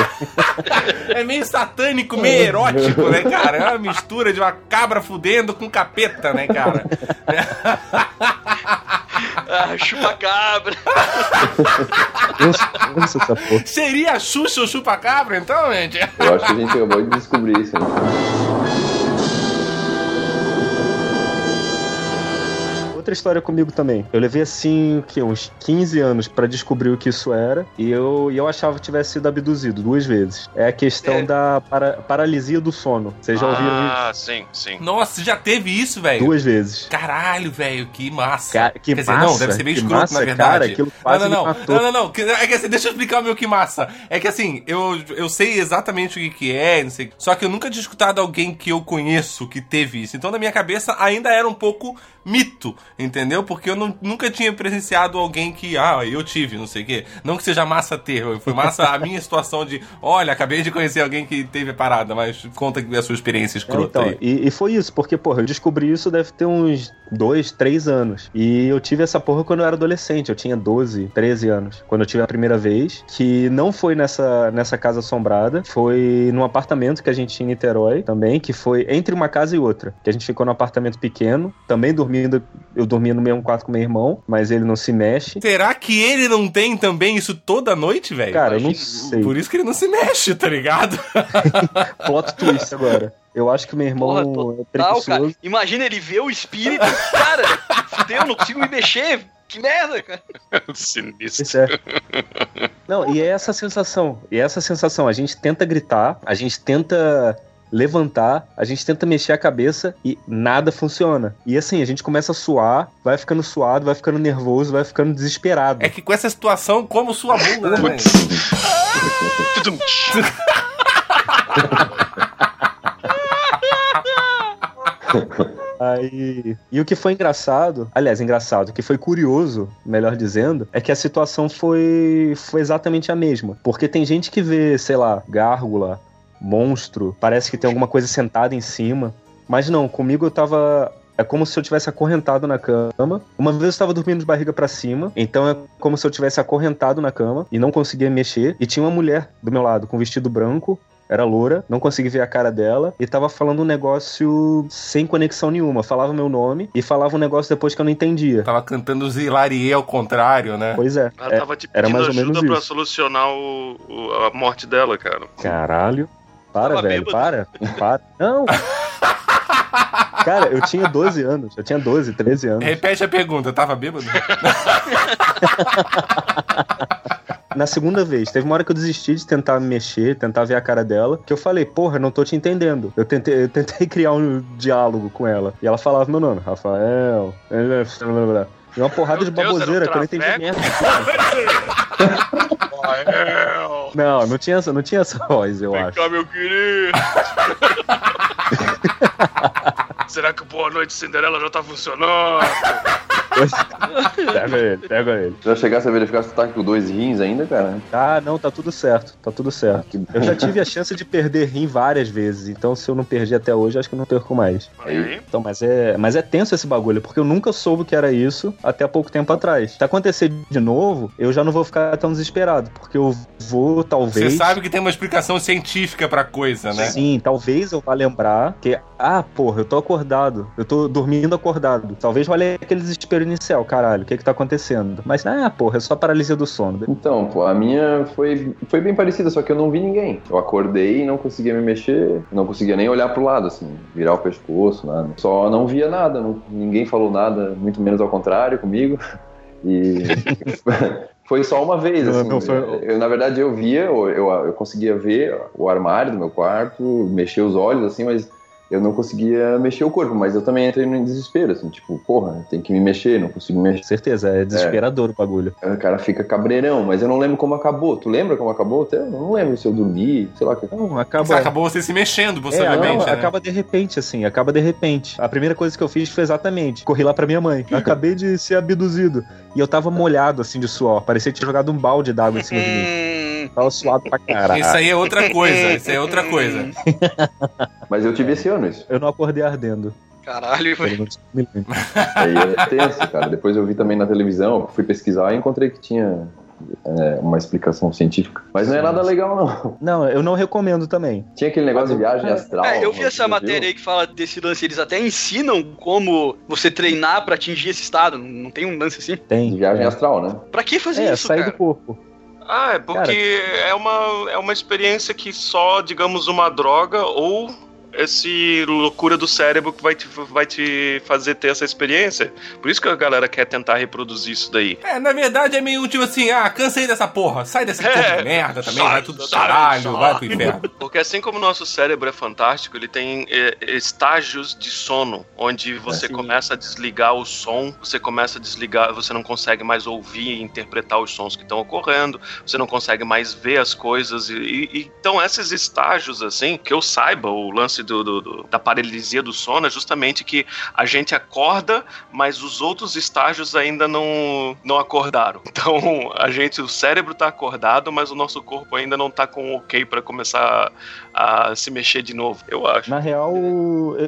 É meio satânico, meio erótico, né, cara? É uma mistura de uma cabra fudendo com capeta, né, cara? Ah, Chupacabra. Pensa essa porra. Seria a Xuxa ou Chupacabra, então, gente? Eu acho que a gente acabou de descobrir isso aí. Outra história comigo também. Eu levei assim, o quê? Uns 15 anos pra descobrir o que isso era. E eu, e eu achava que tivesse sido abduzido duas vezes. É a questão É. da para- paralisia do sono. Vocês já ouviram Ah, sim, sim. Nossa, já teve isso, isso? velho? Duas vezes. Caralho, velho, que massa. Cara, que Quer dizer, massa, não, deve ser bem que escroto, massa, na verdade. cara, aquilo quase não, não, me não, matou. não, não, não. que- É que assim, deixa eu explicar o meu que massa. É que assim, eu, eu sei exatamente o que, que é, não sei. Só que eu nunca tinha escutado alguém que eu conheço que teve isso. Então, na minha cabeça, ainda era um pouco mito, entendeu? Porque eu não- nunca tinha presenciado alguém que, ah, eu tive, não sei o quê. Não que seja massa ter, foi massa a minha situação de, olha, acabei de conhecer alguém que teve a parada, mas conta a sua experiência É, escrota então, aí. e, e foi isso, porque, porra, eu descobri isso deve ter uns dois, três anos. E eu tive essa porra quando eu era adolescente, eu tinha 12, 13 anos. Quando eu tive a primeira vez, que não foi nessa, nessa casa assombrada, foi num apartamento que a gente tinha em Niterói também, que foi entre uma casa e outra. Que a gente ficou num apartamento pequeno, também dormindo, eu dormia no mesmo quarto com meu irmão, mas ele não se mexe. Será que ele não tem também isso toda noite, velho? Cara, eu não sei. Por isso que ele não se mexe, tá ligado? Plot twist agora. Eu acho que meu irmão Porra, é total, cara. Imagina ele ver o espírito. Cara, fudeu, não consigo me mexer. Que merda, cara. Sinistro. Isso é. Não, e é essa sensação. E é essa sensação. A gente tenta gritar, a gente tenta levantar, a gente tenta mexer a cabeça e nada funciona. E assim, a gente começa a suar, vai ficando suado, vai ficando nervoso, vai ficando desesperado. É que com essa situação, como sua bunda, né. Aí, e o que foi engraçado, aliás, engraçado, o que foi curioso, melhor dizendo, é que a situação foi, foi exatamente a mesma. Porque tem gente que vê, sei lá, gárgula, monstro, parece que tem alguma coisa sentada em cima. Mas não, comigo eu tava. É como se eu tivesse acorrentado na cama. Uma vez eu estava dormindo de barriga pra cima, então é como se eu tivesse acorrentado na cama e não conseguia mexer. E tinha uma mulher do meu lado com vestido branco, era loura, não consegui ver a cara dela e tava falando um negócio sem conexão nenhuma. Falava meu nome e falava um negócio depois que eu não entendia. Tava cantando Zilarie ao contrário, né? Pois é. Ela é tava te era pedindo mais ou menos ajuda pra isso. solucionar o, o- a morte dela, cara. Caralho. Para, velho, bêbado. para. Para. Não. Cara, eu tinha 12 anos. Eu tinha 12, 13 anos. Repete a pergunta, tava bêbado? Na segunda vez, teve uma hora que eu desisti de tentar me mexer, tentar ver a cara dela, que eu falei, porra, não tô te entendendo. Eu tentei, eu tentei criar um diálogo com ela. E ela falava meu nome, Rafael. E uma porrada Meu de Deus, baboseira era um que eu não entendi merda. Rafael! Não, não tinha, essa- não tinha essa voz, eu Vem acho. cá, meu querido! Será que o Boa Noite Cinderela já tá funcionando? Pega ele, pega ele. Já chegasse a verificar se tu tá com dois rins ainda, cara? Ah, não, tá tudo certo, tá tudo certo. Que Eu já tive a chance de perder rim várias vezes, então se eu não perdi até hoje, acho que eu não perco mais. Aí. Então, mas é, mas é tenso esse bagulho, porque eu nunca soube que era isso até há pouco tempo atrás. Se acontecer de novo, eu já não vou ficar tão desesperado, porque eu vou, Você talvez. sabe que tem uma explicação científica pra coisa, né? Sim, talvez eu vá lembrar que, ah, porra, eu tô acordado, eu tô dormindo acordado. Talvez role aquele desespero inicial, caralho, o que que tá acontecendo? Mas, ah, porra, é só paralisia do sono. Então, pô, a minha foi, foi bem parecida, só que eu não vi ninguém. Eu acordei e não conseguia me mexer, não conseguia nem olhar pro lado, assim, virar o pescoço, nada. Só não via nada, não- ninguém falou nada, muito menos ao contrário comigo. E foi só uma vez, assim. não, foi- Eu, na verdade, eu via, eu, eu, eu conseguia ver o armário do meu quarto, mexer os olhos, assim, mas eu não conseguia mexer o corpo. Mas eu também entrei em desespero, assim, tipo, porra, tem que me mexer, não consigo me mexer. Certeza, é desesperador o bagulho. Aí O cara fica cabreirão, mas eu não lembro como acabou. Tu lembra como acabou? Até eu não lembro se eu dormi, sei lá. que- Não, acaba. Você acabou você se mexendo, É, possivelmente, não, né? acaba de repente, assim, acaba de repente. A primeira coisa que eu fiz foi exatamente, corri lá pra minha mãe. Eu acabei de ser abduzido. E eu tava molhado, assim, de suor. Parecia que tinha jogado um balde d'água em cima de mim. Tava suado pra caralho. Isso aí é outra coisa, isso aí é outra coisa. Mas eu tive esse ano isso. Eu não acordei ardendo. Caralho, velho. lembro. Aí é tenso, cara. Depois eu vi também na televisão, fui pesquisar e encontrei que tinha é, uma explicação científica. Mas não é nada legal, não. Não, eu não recomendo também. Tinha aquele negócio de viagem astral. É, eu vi essa viu? matéria aí que fala desse lance. Eles até ensinam como você treinar pra atingir esse estado. Não tem um lance assim? Tem. De viagem é. astral, né? Pra que fazer É, isso, sair cara? do corpo. Ah, é porque é, uma, é uma experiência que só, digamos, uma droga ou esse loucura do cérebro que vai te, vai te fazer ter essa experiência. Por isso que a galera quer tentar reproduzir isso daí. É, na verdade é meio tipo assim, ah, cansei dessa porra, sai desse É. corpo de merda também, Sai, vai tudo sai, caralho, sai. vai pro inferno. Porque assim como o nosso cérebro é fantástico, ele tem é, estágios de sono, onde você Assim. começa a desligar o som, você começa a desligar, você não consegue mais ouvir e interpretar os sons que estão ocorrendo, você não consegue mais ver as coisas. E, e- então, esses estágios, assim, que eu saiba, o lance do, do- do- da paralisia do sono é justamente que a gente acorda, mas os outros estágios ainda não, não acordaram. Então, a gente, o cérebro tá acordado, mas o nosso corpo ainda não tá com ok para começar a, a se mexer de novo, eu acho. Na real,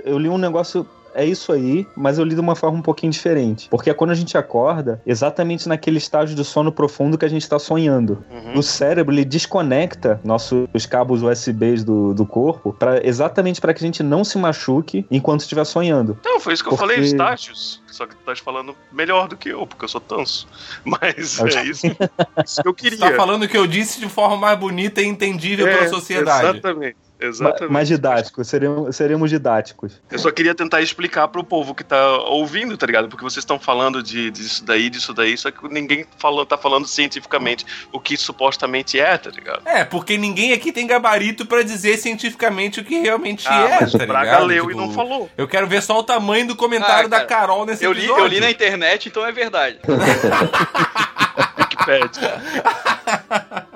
eu li um negócio. É isso aí, mas eu li de uma forma um pouquinho diferente. Porque é quando a gente acorda, exatamente naquele estágio de sono profundo que a gente está sonhando. Uhum. O cérebro ele desconecta nossos cabos USBs do, do corpo pra, exatamente para que a gente não se machuque enquanto estiver sonhando. Então, foi isso que eu Porque- falei, estágios. Só que tu tá falando melhor do que eu, porque eu sou tanso. Mas é isso, isso que eu Você queria. tá falando o que eu disse de forma mais bonita e entendível É, pela sociedade. Exatamente. Exatamente. Mais didático, seremos, seremos didáticos. Eu só queria tentar explicar pro povo que tá ouvindo, tá ligado? Porque vocês estão falando de, disso daí, disso daí, só que ninguém falou, tá falando cientificamente o que supostamente é, tá ligado? É, porque ninguém aqui tem gabarito pra dizer cientificamente o que realmente Ah, é, mas tá o Braga leu Tipo, e não falou. Eu quero ver só o tamanho do comentário Ah, da cara, Carol nesse Eu li, episódio. eu li na internet, então é verdade. Wikipedia.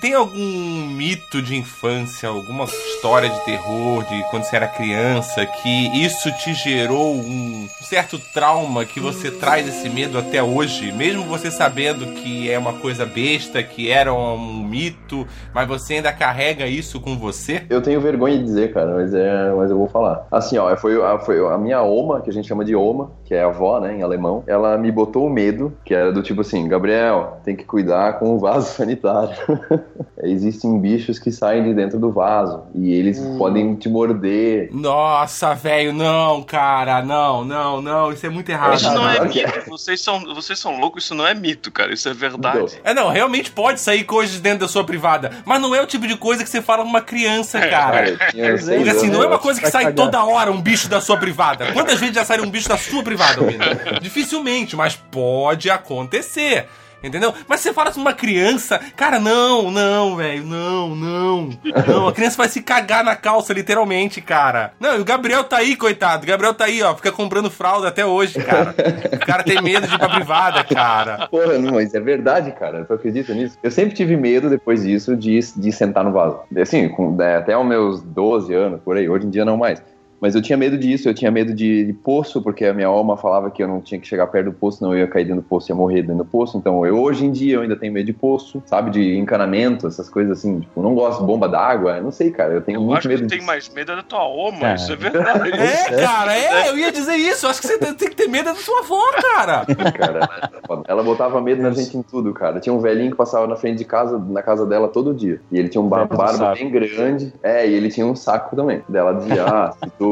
Tem algum mito de infância, alguma história de terror de quando você era criança que isso te gerou um certo trauma que você traz esse medo até hoje, mesmo você sabendo que é uma coisa besta, que era um mito, mas você ainda carrega isso com você? Eu tenho vergonha de dizer, cara, mas, é, mas eu vou falar. Assim, ó, foi, foi a minha oma, que a gente chama de oma, que é avó, né, em alemão. Ela me botou o medo, que era do tipo assim, Gabriel, tem que cuidar com o vaso sanitário. Existem bichos que saem de dentro do vaso e eles podem te morder. Nossa, velho, não, cara, não, não, não, isso é muito errado. Isso não é mito. Vocês são, vocês são loucos, isso não é mito, cara. Isso é verdade. Então, É, não, realmente pode sair coisas dentro da sua privada, mas não é o tipo de coisa que você fala pra uma criança, cara. Cara, é, seis Porque assim, não é uma coisa que sai toda hora um bicho da sua privada. Quantas vezes já saiu um bicho da sua privada, menino? Dificilmente, mas pode acontecer. Entendeu? Mas você fala pra uma criança, cara, não, não, velho, não, não. Não, a criança vai se cagar na calça, literalmente, cara. Não, e o Gabriel tá aí, coitado. O Gabriel tá aí, ó, fica comprando fralda até hoje, cara. O cara tem medo de ir pra privada, cara. Porra, não, mas é verdade, cara. Tu acredita nisso? Eu sempre tive medo, depois disso, de, de sentar no vaso. Assim, com, né, até os meus 12 anos, por aí. Hoje em dia não mais. Mas eu tinha medo disso, eu tinha medo de, de poço, porque a minha alma falava que eu não tinha que chegar perto do poço, não eu ia cair dentro do poço e ia morrer dentro do poço. Então, eu, hoje em dia, eu ainda tenho medo de poço, sabe? De encanamento, essas coisas assim. Tipo, não gosto de bomba d'água, não sei, cara. Eu tenho Eu muito acho que medo tu tem mais medo da tua oma, Cara. isso é verdade. É, cara, é, eu ia dizer isso. Eu acho que você tem que ter medo da sua avó, cara. cara. Ela botava medo na gente em tudo, cara. Tinha um velhinho que passava na frente de casa, na casa dela todo dia. E ele tinha um barba bem grande. É, e ele tinha um saco também. Dela dizia: Ah, se tu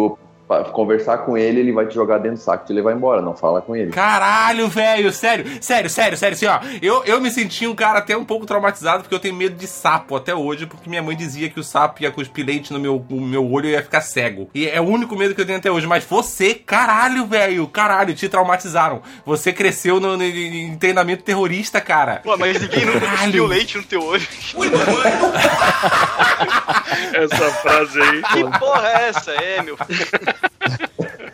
conversar com ele, ele vai te jogar dentro do saco e te levar embora. Não fala com ele. Caralho, velho, sério, sério, sério, sério, assim, ó. Eu, eu me senti um cara até um pouco traumatizado porque eu tenho medo de sapo até hoje, porque minha mãe dizia que o sapo ia cuspir leite no meu, no meu olho e eu ia ficar cego. E é o único medo que eu tenho até hoje. Mas você, caralho, velho, caralho, te traumatizaram. Você cresceu no, no- em treinamento terrorista, cara. Pô, mas ninguém nunca Caralho. cuspiu leite no teu olho. Essa frase aí. Que porra é essa? É, meu.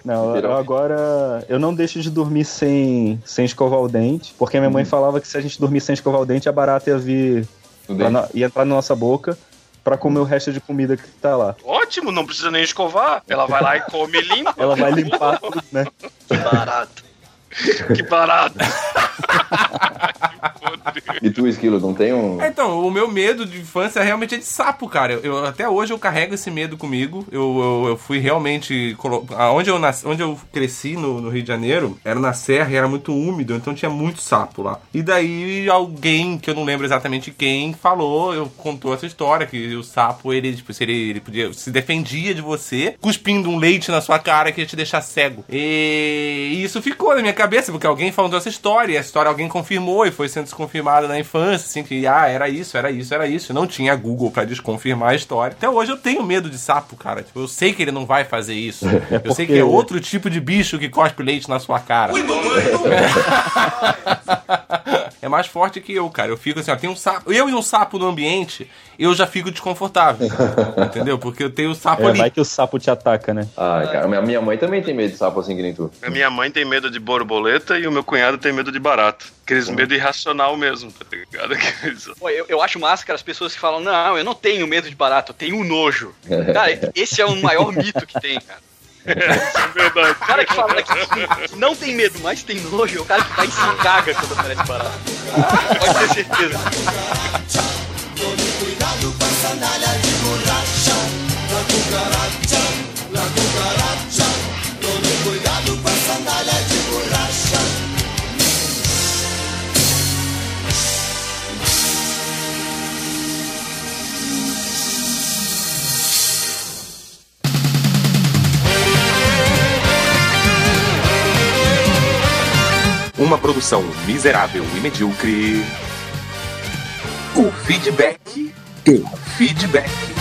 Não, Virou. eu agora eu não deixo de dormir sem, sem escovar o dente, porque minha mãe falava que se a gente dormir sem escovar o dente, a barata ia vir na- ia entrar na nossa boca pra comer o resto de comida que tá lá. Ótimo, não precisa nem escovar. Ela vai lá e come e limpa. Ela vai limpar tudo, né? Que barato. Que. E tu, Esquilo, não tem um. É, Então, o meu medo de infância realmente é de sapo, cara. Eu, eu- até hoje eu carrego esse medo comigo. Eu, eu, eu fui realmente. colo- Onde eu, nasci, onde eu cresci no, no Rio de Janeiro, era na serra e era muito úmido, então tinha muito sapo lá. E daí alguém, que eu não lembro exatamente quem, falou, eu contou essa história, que o sapo, ele, tipo, se ele, ele podia, se defendia de você, cuspindo um leite na sua cara que ia te deixar cego. E, e isso ficou na minha cabeça, porque alguém falou essa história, e essa história alguém confirmou e foi sendo desconfirmada na infância, assim, que, ah, era isso, era isso, era isso. Não tinha Google pra desconfirmar a história. Até hoje eu tenho medo de sapo, cara. Tipo, eu sei que ele não vai fazer isso. Eu sei que é outro tipo de bicho que cospe leite na sua cara. É mais forte que eu, cara. Eu fico assim, ó, tem um sapo. Eu e um sapo no ambiente, eu já fico desconfortável. entendeu? Porque eu tenho o sapo É, ali. vai que o sapo te ataca, né? Ai, cara, minha- minha mãe também tem medo de sapo assim que nem tu. A minha mãe tem medo de borboleta e o meu cunhado tem medo de barata. Aqueles medo irracional mesmo, tá ligado? Aqueles- Pô, eu, eu acho massa que as pessoas que falam, não, eu não tenho medo de barato, eu tenho nojo. Cara, esse é o maior mito que tem, cara. É verdade. O cara que fala que, que não tem medo, mas tem nojo, é o cara que vai e se caga quando aparece barato. Pode ter certeza. Uma produção miserável e medíocre. O feedback. O feedback.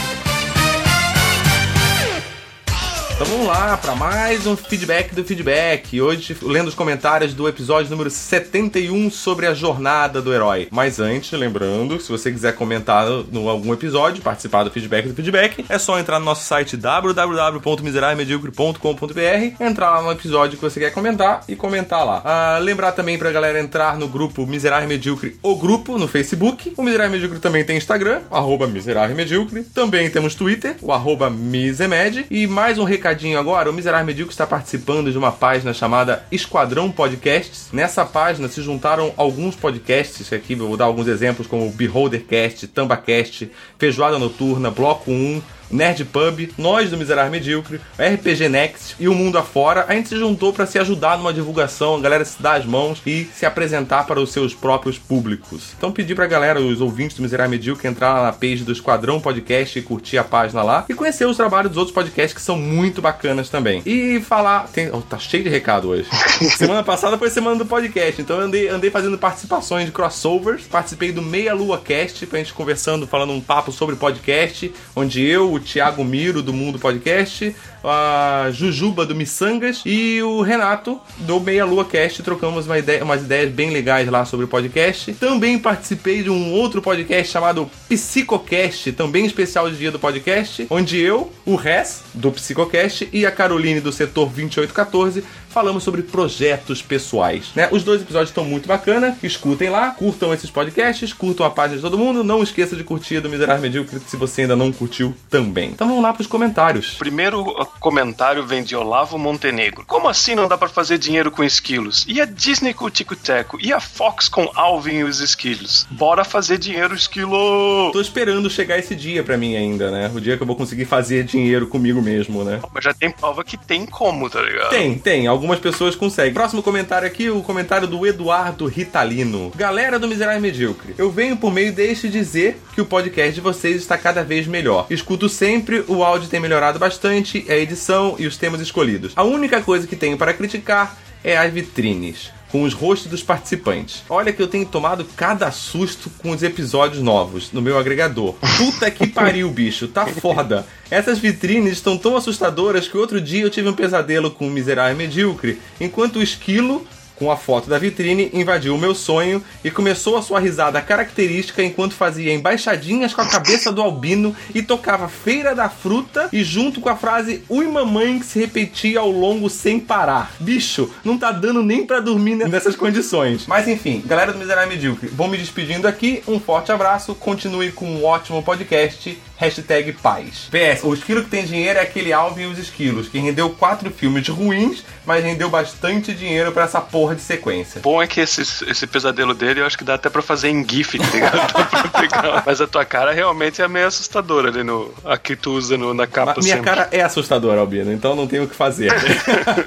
Então vamos lá para mais um feedback do feedback. Hoje lendo os comentários do episódio número 71 sobre a jornada do herói. Mas antes, lembrando, se você quiser comentar no algum episódio, participar do feedback do feedback, é só entrar no nosso site www.miserávelmedíocre.com.br, entrar lá no episódio que você quer comentar e comentar lá. Ah, lembrar também pra galera entrar no grupo Miserável Medíocre, o grupo no Facebook. O Miserável Medíocre também tem Instagram, arroba Miserável Medíocre. Também temos Twitter, o arroba Misemed. E mais um recadinho agora, o Miserável Medíocre está participando de uma página chamada Esquadrão Podcasts. Nessa página se juntaram alguns podcasts, aqui vou dar alguns exemplos, como o Beholdercast, Tambacast, Feijoada Noturna, Bloco 1, Nerd Pub, nós do Miserável Medíocre, RPG Next e o Mundo Afora, a gente se juntou para se ajudar numa divulgação, a galera se dar as mãos e se apresentar para os seus próprios públicos. Então pedi pra galera, os ouvintes do Miserável Medíocre, entrar lá na page do Esquadrão Podcast e curtir a página lá e conhecer os trabalhos dos outros podcasts que são muito bacanas também. E falar. Tem, oh, tá cheio de recado hoje. semana passada foi semana do podcast, então eu andei, andei fazendo participações de crossovers. Participei do Meia Lua Cast, pra gente conversando, falando um papo sobre podcast, onde eu, o Thiago Miro do Mundo Podcast, a Jujuba do Missangas e o Renato do Meia Lua Cast. Trocamos uma ideia, umas ideias bem legais lá sobre o podcast. Também participei de um outro podcast chamado Psicocast, também especial de dia do podcast, onde eu, o Res do Psicocast e a Caroline do setor 2814 falamos sobre projetos pessoais. Né? Os dois episódios estão muito bacana, escutem lá, curtam esses podcasts, curtam a página de todo mundo, não esqueça de curtir a do Miserável Medíocre se você ainda não curtiu também. Então vamos lá para os comentários. Primeiro uh, comentário vem de Olavo Montenegro. Como assim não dá pra fazer dinheiro com esquilos? E a Disney com o Tico Teco? E a Fox com Alvin e os esquilos? Bora fazer dinheiro, esquilo! Tô esperando chegar esse dia pra mim ainda, né? O dia que eu vou conseguir fazer dinheiro comigo mesmo, né? Mas já tem prova que tem como, tá ligado? Tem, tem. Algumas pessoas conseguem. Próximo comentário aqui, o comentário do Eduardo Ritalino. Galera do Miserável Medíocre, eu venho por meio deste dizer que o podcast de vocês está cada vez melhor. Escuto sempre, o áudio tem melhorado bastante, a edição e os temas escolhidos. A única coisa que tenho para criticar é as vitrines com os rostos dos participantes. Olha que eu tenho tomado cada susto com os episódios novos no meu agregador. Puta que pariu, bicho, tá foda. Essas vitrines estão tão assustadoras que outro dia eu tive um pesadelo com o miserável medíocre, enquanto o esquilo com a foto da vitrine, invadiu o meu sonho e começou a sua risada característica enquanto fazia embaixadinhas com a cabeça do albino e tocava Feira da Fruta e junto com a frase Ui Mamãe que se repetia ao longo sem parar. Bicho, não tá dando nem pra dormir nessas condições. Mas enfim, galera do Miserável Medíocre, vou me despedindo aqui, um forte abraço, continue com um ótimo podcast, Hashtag paz. PS, o esquilo que tem dinheiro é aquele Alvin e os esquilos, que rendeu quatro filmes ruins, mas rendeu bastante dinheiro pra essa porra de sequência. Bom é que esse, esse pesadelo dele eu acho que dá até pra fazer em GIF, tá ligado? Mas a tua cara realmente é meio assustadora ali no. A que tu usa no- na capa Mas minha sempre. cara é assustadora, Albino, então não tenho o que fazer.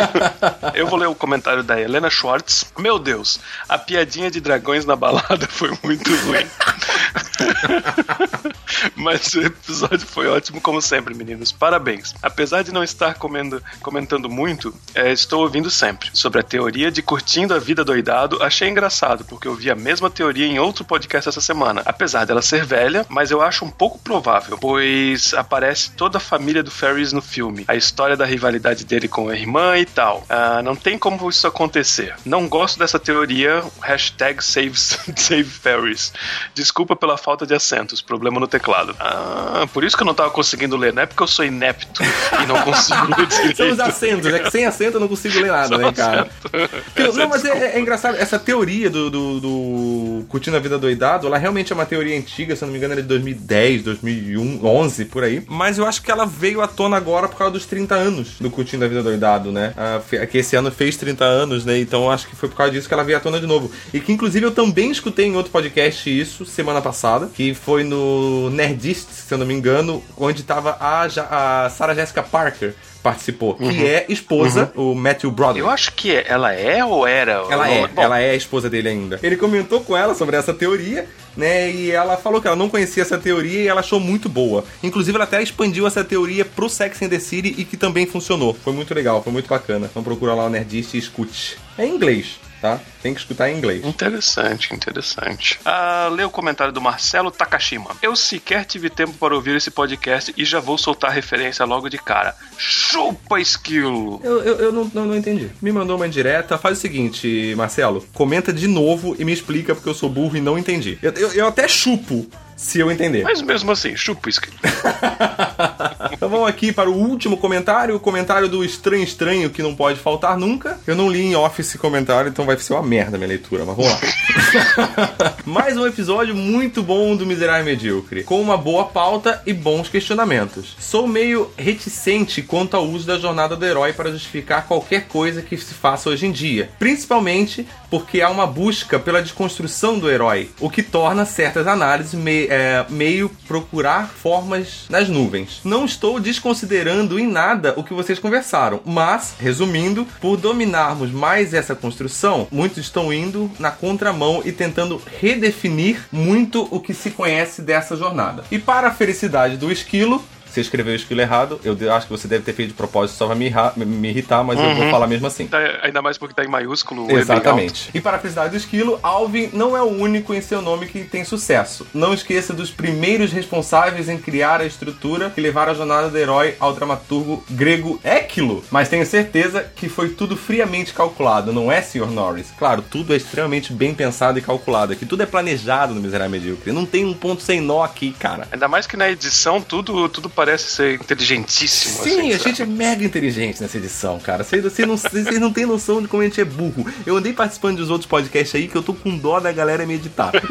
Eu vou ler o comentário da Helena Schwartz. Meu Deus, a piadinha de dragões na balada foi muito ruim. Mas o episódio foi ótimo, como sempre, meninos. Parabéns. Apesar de não estar comendo- comentando muito, é, estou ouvindo sempre. Sobre a teoria de curtindo a vida doidado, achei engraçado, porque eu vi a mesma teoria em outro podcast essa semana. Apesar dela ser velha, mas eu acho um pouco provável, pois aparece toda a família do Ferris no filme. A história da rivalidade dele com a irmã e tal. Ah, não tem como isso acontecer. Não gosto dessa teoria. Hashtag save, save Ferris. Desculpa pela falta de acentos. Problema no teclado. Ah, por isso que eu não tava conseguindo ler. Não é porque eu sou inepto e não consigo ler São os acentos, é que sem acento eu não consigo ler nada, né, cara? Porque- não, mas é, é engraçado, essa teoria do, do, do Curtindo a Vida Doidado, ela realmente é uma teoria antiga, se eu não me engano, é de 2010, 2011, por aí. Mas eu acho que ela veio à tona agora por causa dos 30 anos do Curtindo a Vida Doidado, né? Ah, que esse ano fez 30 anos, né? Então eu acho que foi por causa disso que ela veio à tona de novo. E que inclusive eu também escutei em outro podcast isso, semana passada, que foi no Nerdist, se eu não me engano, onde tava a, Ja- a Sarah Jessica Parker participou, que é esposa, o Matthew Broderick. Eu acho que ela é ou era? Ela é, Bom, ela é a esposa dele ainda. Ele comentou com ela sobre essa teoria, né? E ela falou que ela não conhecia essa teoria e ela achou muito boa. Inclusive, ela até expandiu essa teoria pro Sex and the City e que também funcionou. Foi muito legal, foi muito bacana. Então procura lá o Nerdist e escute. É em inglês, tá? Tem que escutar em inglês. Interessante, interessante. Ah, lê o comentário do Marcelo Takashima. Eu sequer tive tempo para ouvir esse podcast e já vou soltar a referência logo de cara. Chupa esquilo! Eu, eu, eu não, não, não entendi. Me mandou uma indireta. Faz o seguinte, Marcelo. Comenta de novo e me explica porque eu sou burro e não entendi. Eu, eu, eu até chupo se eu entender. Mas mesmo assim, chupa esquilo. Então vamos aqui para o último comentário, o comentário do Estranho Estranho, que não pode faltar nunca. Eu não li em off esse comentário, então vai ser uma merda a minha leitura, mas vamos lá. Mais um episódio muito bom do Miserável Medíocre, com uma boa pauta e bons questionamentos. Sou meio reticente quanto ao uso da jornada do herói para justificar qualquer coisa que se faça hoje em dia, principalmente porque há uma busca pela desconstrução do herói, o que torna certas análises é, meio procurar formas nas nuvens. Não estou desconsiderando em nada o que vocês conversaram, mas, resumindo, por dominarmos mais essa construção, muitos estão indo na contramão e tentando redefinir muito o que se conhece dessa jornada. E para a felicidade do esquilo, você escreveu o esquilo errado, eu acho que você deve ter feito de propósito só pra me, me- irritar, mas eu vou falar mesmo assim. Tá- ainda mais porque tá em maiúsculo. E Exatamente. E para a felicidade do esquilo, Alvin não é o único em seu nome que tem sucesso. Não esqueça dos primeiros responsáveis em criar a estrutura que levaram a jornada do herói ao dramaturgo grego Équilo. Mas tenho certeza que foi tudo friamente calculado, não é, Sr. Norris? Claro, tudo é extremamente bem pensado e calculado aqui. Tudo é planejado no Miserável Medíocre. Não tem um ponto sem nó aqui, cara. Ainda mais que na edição tudo, tudo parece ser inteligentíssimo. Sim, assim, a sabe? gente é mega inteligente nessa edição, cara. Vocês, não, vocês não têm noção de como a gente é burro. Eu andei participando dos outros podcasts aí que eu tô com dó da galera meditar.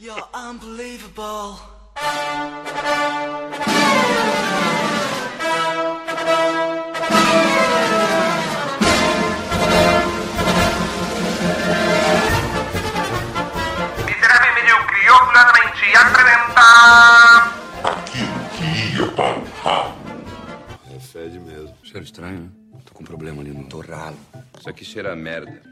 You're unbelievable. Apresenta... É fede mesmo. Cheiro estranho, né? Tô com um problema ali no torralo. Isso aqui cheira a merda.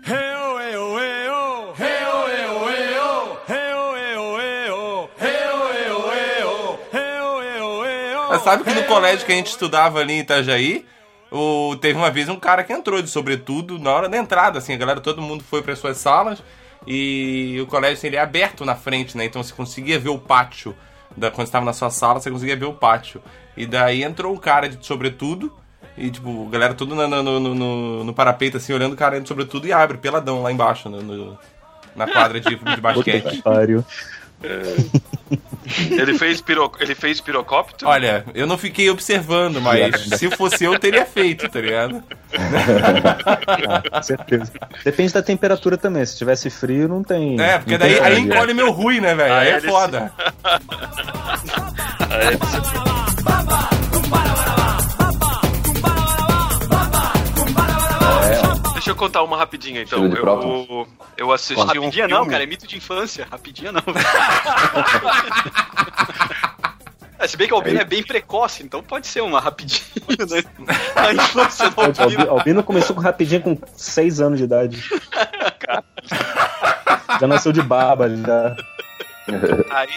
Mas sabe que no colégio que a gente estudava ali em Itajaí, o, teve uma vez um cara que entrou de sobretudo na hora da entrada, assim, a galera, todo mundo foi para suas salas e o colégio assim, ele é aberto na frente, né? Então você conseguia ver o pátio. Da, quando estava na sua sala, você conseguia ver o pátio. E daí entrou um cara de sobretudo. E, tipo, a galera tudo no, no, no, no- no parapeito, assim, olhando o cara de sobretudo e abre, peladão, lá embaixo, no- no- na quadra de, de basquete. Ele fez, piro... ele fez pirocóptero? Olha, eu não fiquei observando, mas se fosse eu, teria feito, tá ligado? Com certeza. Depende da temperatura também. Se tivesse frio, não tem. É, porque daí aí encolhe meu ruim, né, velho? Aí é ele foda. Deixa eu contar uma rapidinha então. Eu, eu assisti Pô, um rapidinha não, cara, é mito de infância. Rapidinha não. É, se bem que o Albino Aí. é bem precoce, então pode ser uma rapidinha né? A infância do Albino. Albino, Albino começou com rapidinho com 6 anos de idade. Já nasceu de barba já. Aí,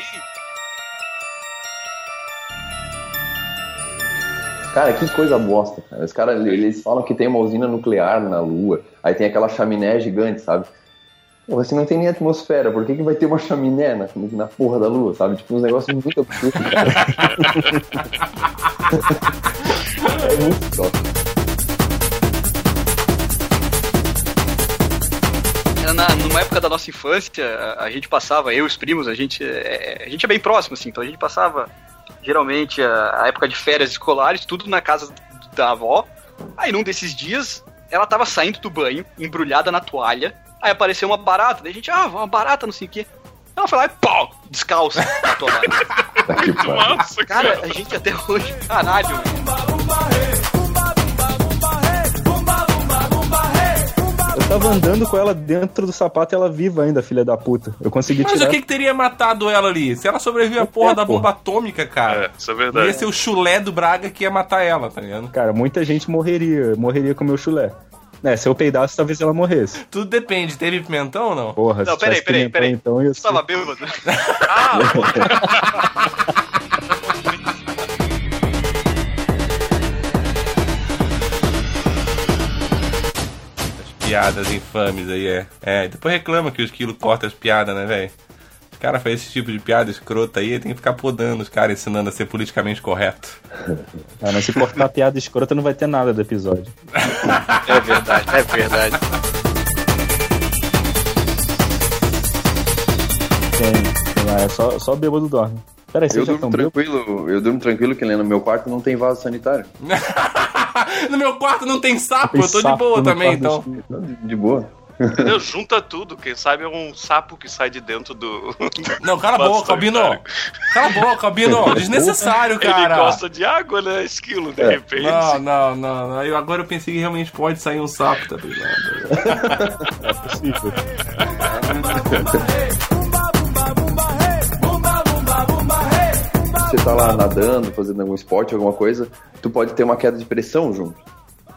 Cara, que coisa bosta, cara. Os caras, eles falam que tem uma usina nuclear na Lua, aí tem aquela chaminé gigante, sabe? Pô, você não tem nem atmosfera, por que, que vai ter uma chaminé na, na porra da Lua, sabe? Tipo, uns negócios muito absurdos, cara. é muito top. na, numa época da nossa infância, a, a gente passava, eu e os primos, a gente é, a gente é bem próximo, assim, então a gente passava geralmente a, a época de férias escolares, tudo na casa da avó. Aí num desses dias, ela tava saindo do banho, embrulhada na toalha. Aí apareceu uma barata, daí a gente, ah, uma barata, não sei o quê. Ela foi lá e pau, descalça na toalha. Tá. Nossa, Cara, a gente até hoje, caralho. Tava andando com ela dentro do sapato e ela viva ainda, filha da puta. Eu consegui Mas tirar. o que, que teria matado ela ali? Se ela sobreviveu à porra É, da bomba atômica, cara. É, isso é verdade. Ia ser o chulé do Braga que ia matar ela, tá ligado? Cara, muita gente morreria. Morreria com o meu chulé. É, se eu peidasse, talvez ela morresse. Tudo depende. Teve pimentão ou não? Porra, Não, se peraí, peraí, pimentão, peraí. Então, ia Você tava bêbado? Piadas infames aí, é. É, depois reclama que o esquilo corta as piadas, né, velho? Os caras fazem esse tipo de piada escrota aí, tem que ficar podando os caras, ensinando a ser politicamente correto. Ah, mas se cortar piada escrota, não vai ter nada do episódio. É verdade, é verdade. Tem, tem lá, é só, só bêbado dorme. Peraí, Eu durmo tranquilo, eu durmo tranquilo que no meu quarto não tem vaso sanitário. no meu quarto não tem sapo, Tem eu tô de sapo boa no também, quarto então. De, de boa. Entendeu? Junta tudo. Quem sabe é um sapo que sai de dentro do. Não, cala a boca, Albino. Cala a boca, Albino. Desnecessário, cara. Ele gosta de água, né? Esquilo, de É. repente. Não, não, não, não. Eu, agora eu pensei que realmente pode sair um sapo, tá ligado? É possível. Você tá lá nadando, fazendo algum esporte, alguma coisa, tu pode ter uma queda de pressão junto.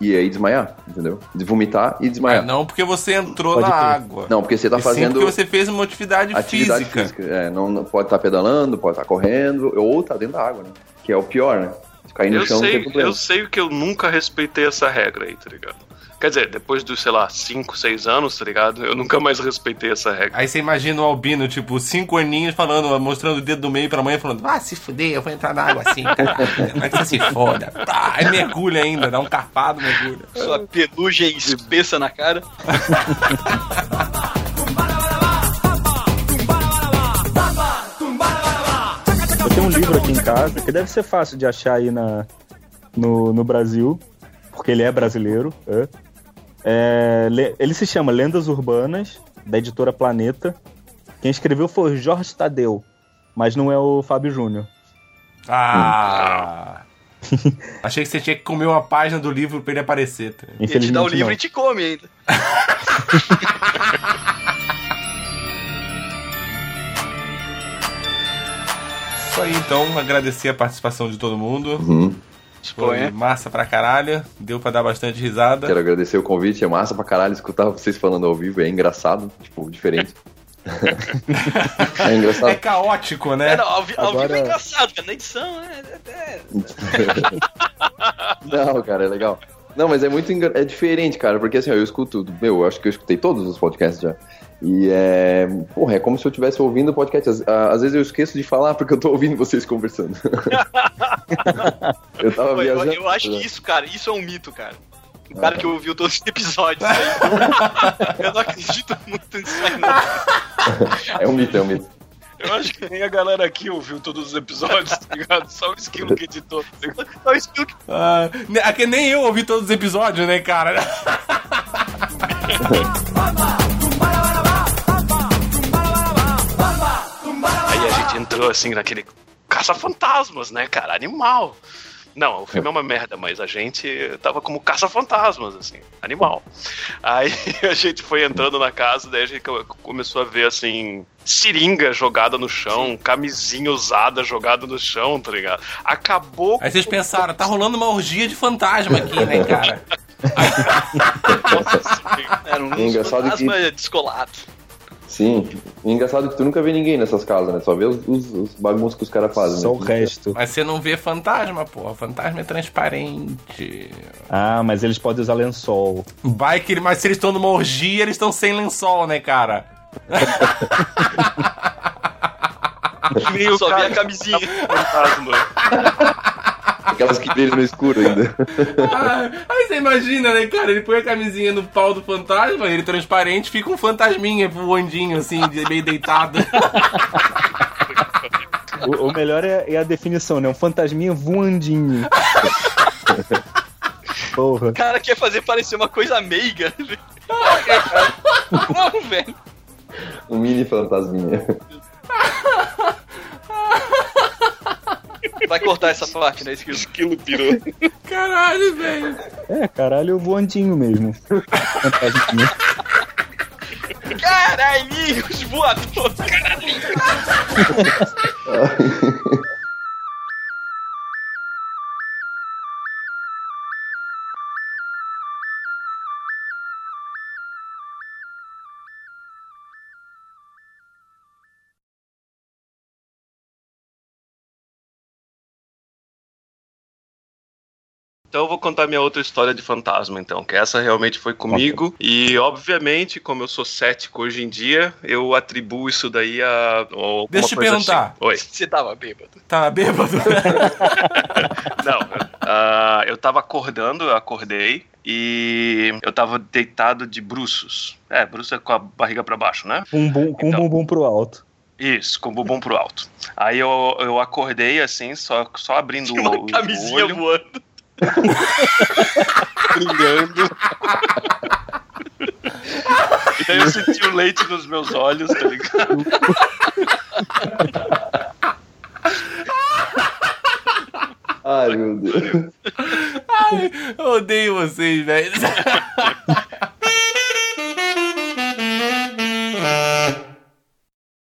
E aí desmaiar, entendeu? De vomitar e desmaiar. Não porque você entrou Pode na crer. água. Não, porque você tá E sim fazendo porque você fez uma atividade, atividade física. física. É, não, não pode estar pedalando, pode estar correndo, ou tá dentro da água, né? Que é o pior, né? Se cair no Eu chão não tem sei, problema. eu sei que eu nunca respeitei essa regra aí, tá ligado? Quer dizer, depois dos, sei lá, 5, 6 anos, tá ligado? Eu nunca mais respeitei essa regra. Aí você imagina o Albino, tipo, cinco aninhos falando, mostrando o dedo do meio pra mãe, falando, ah, se fuder, eu vou entrar na água assim, cara. Vai que você se foda. Tá, aí mergulha ainda, dá um carpado, mergulha. Sua penugem espessa na cara. Eu tenho um livro aqui em casa que deve ser fácil de achar aí na, no, no Brasil, porque ele é brasileiro. é. É, le- ele se chama Lendas Urbanas, da editora Planeta. Quem escreveu foi o Jorge Tadeu, mas não é o Fábio Júnior. Ah. Achei que você tinha que comer uma página do livro pra ele aparecer. tá? Ele te dá o livro não. e te come ainda. Isso aí, então, agradecer a participação de todo mundo. Uhum. Foi Põe. massa pra caralho, deu pra dar bastante risada. Quero agradecer o convite, é massa pra caralho escutar vocês falando ao vivo, é engraçado, tipo, diferente. é engraçado. É caótico, né? É, não, ao, vi- ao Agora- vivo é engraçado, cara. Na edição é. é- Não, cara, é legal. Não, mas é muito engra... é diferente, cara, porque assim, ó, eu escuto, meu, eu acho que eu escutei todos os podcasts já. E é, porra, é como se eu estivesse ouvindo o podcast. Às, às vezes eu esqueço de falar porque eu tô ouvindo vocês conversando. eu tava Pô, eu, viajando. eu acho que isso, cara, isso é um mito, cara. O cara que ouviu todos os episódios. aí. eu não acredito muito nisso aí, não. É um mito, é um mito. Eu acho que nem a galera aqui ouviu todos os episódios, tá ligado? Só o esquilo que editou. tá? Só o esquilo que Ah, aqui nem eu ouvi todos os episódios, né, cara? entrou assim naquele caça-fantasmas, né, cara? Animal. Não, o filme é uma merda, mas a gente tava como caça-fantasmas, assim, animal. Aí a gente foi entrando na casa, daí a gente co- começou a ver, assim, seringa jogada no chão, camisinha usada jogada no chão, tá ligado? Acabou Aí vocês pensaram, tá rolando uma orgia de fantasma aqui, né, cara? era um É engraçado fantasma descolado. Sim. E engraçado que tu nunca vê ninguém nessas casas, né? Só vê os, os, os bagunços que os caras fazem. Só né? o resto. Mas você não vê fantasma, pô. Fantasma é transparente. Ah, mas eles podem usar lençol. Vai que ele- mas se eles estão numa orgia, eles estão sem lençol, né, cara? nem o Só vi cara a camisinha. fantasma. Aquelas que brilham no escuro ainda. Ah, Aí você imagina, né, cara? Ele põe a camisinha no pau do fantasma, ele transparente, fica um fantasminha voandinho, assim, meio deitado. O, o melhor é, é a definição, né? Um fantasminha voandinho. Porra. O cara quer fazer parecer uma coisa meiga. Não, velho. Um mini fantasminha. Vai cortar essa parte, né, esquilo? Esquilo pirou. Caralho, velho. É, caralho, voandinho mesmo. Fantasminha. Caralhinhos voadores. Então eu vou contar minha outra história de fantasma, então, que essa realmente foi comigo. E, obviamente, como eu sou cético hoje em dia, eu atribuo isso daí a. a Deixa eu te perguntar. assim. Oi. Você tava bêbado. Tá bêbado? Não, ah, eu tava acordando, eu acordei. E eu tava deitado de bruços. É, bruços é com a barriga pra baixo, né? Bumbum, com o Então. bumbum pro alto. Isso, com o bumbum pro alto. Aí eu, eu acordei assim, só, só abrindo Tinha o, uma o camisinha olho, voando. Brilhando. E daí eu senti o leite nos meus olhos, tá ligado? Ai, meu Deus. Ai, eu odeio vocês, velho.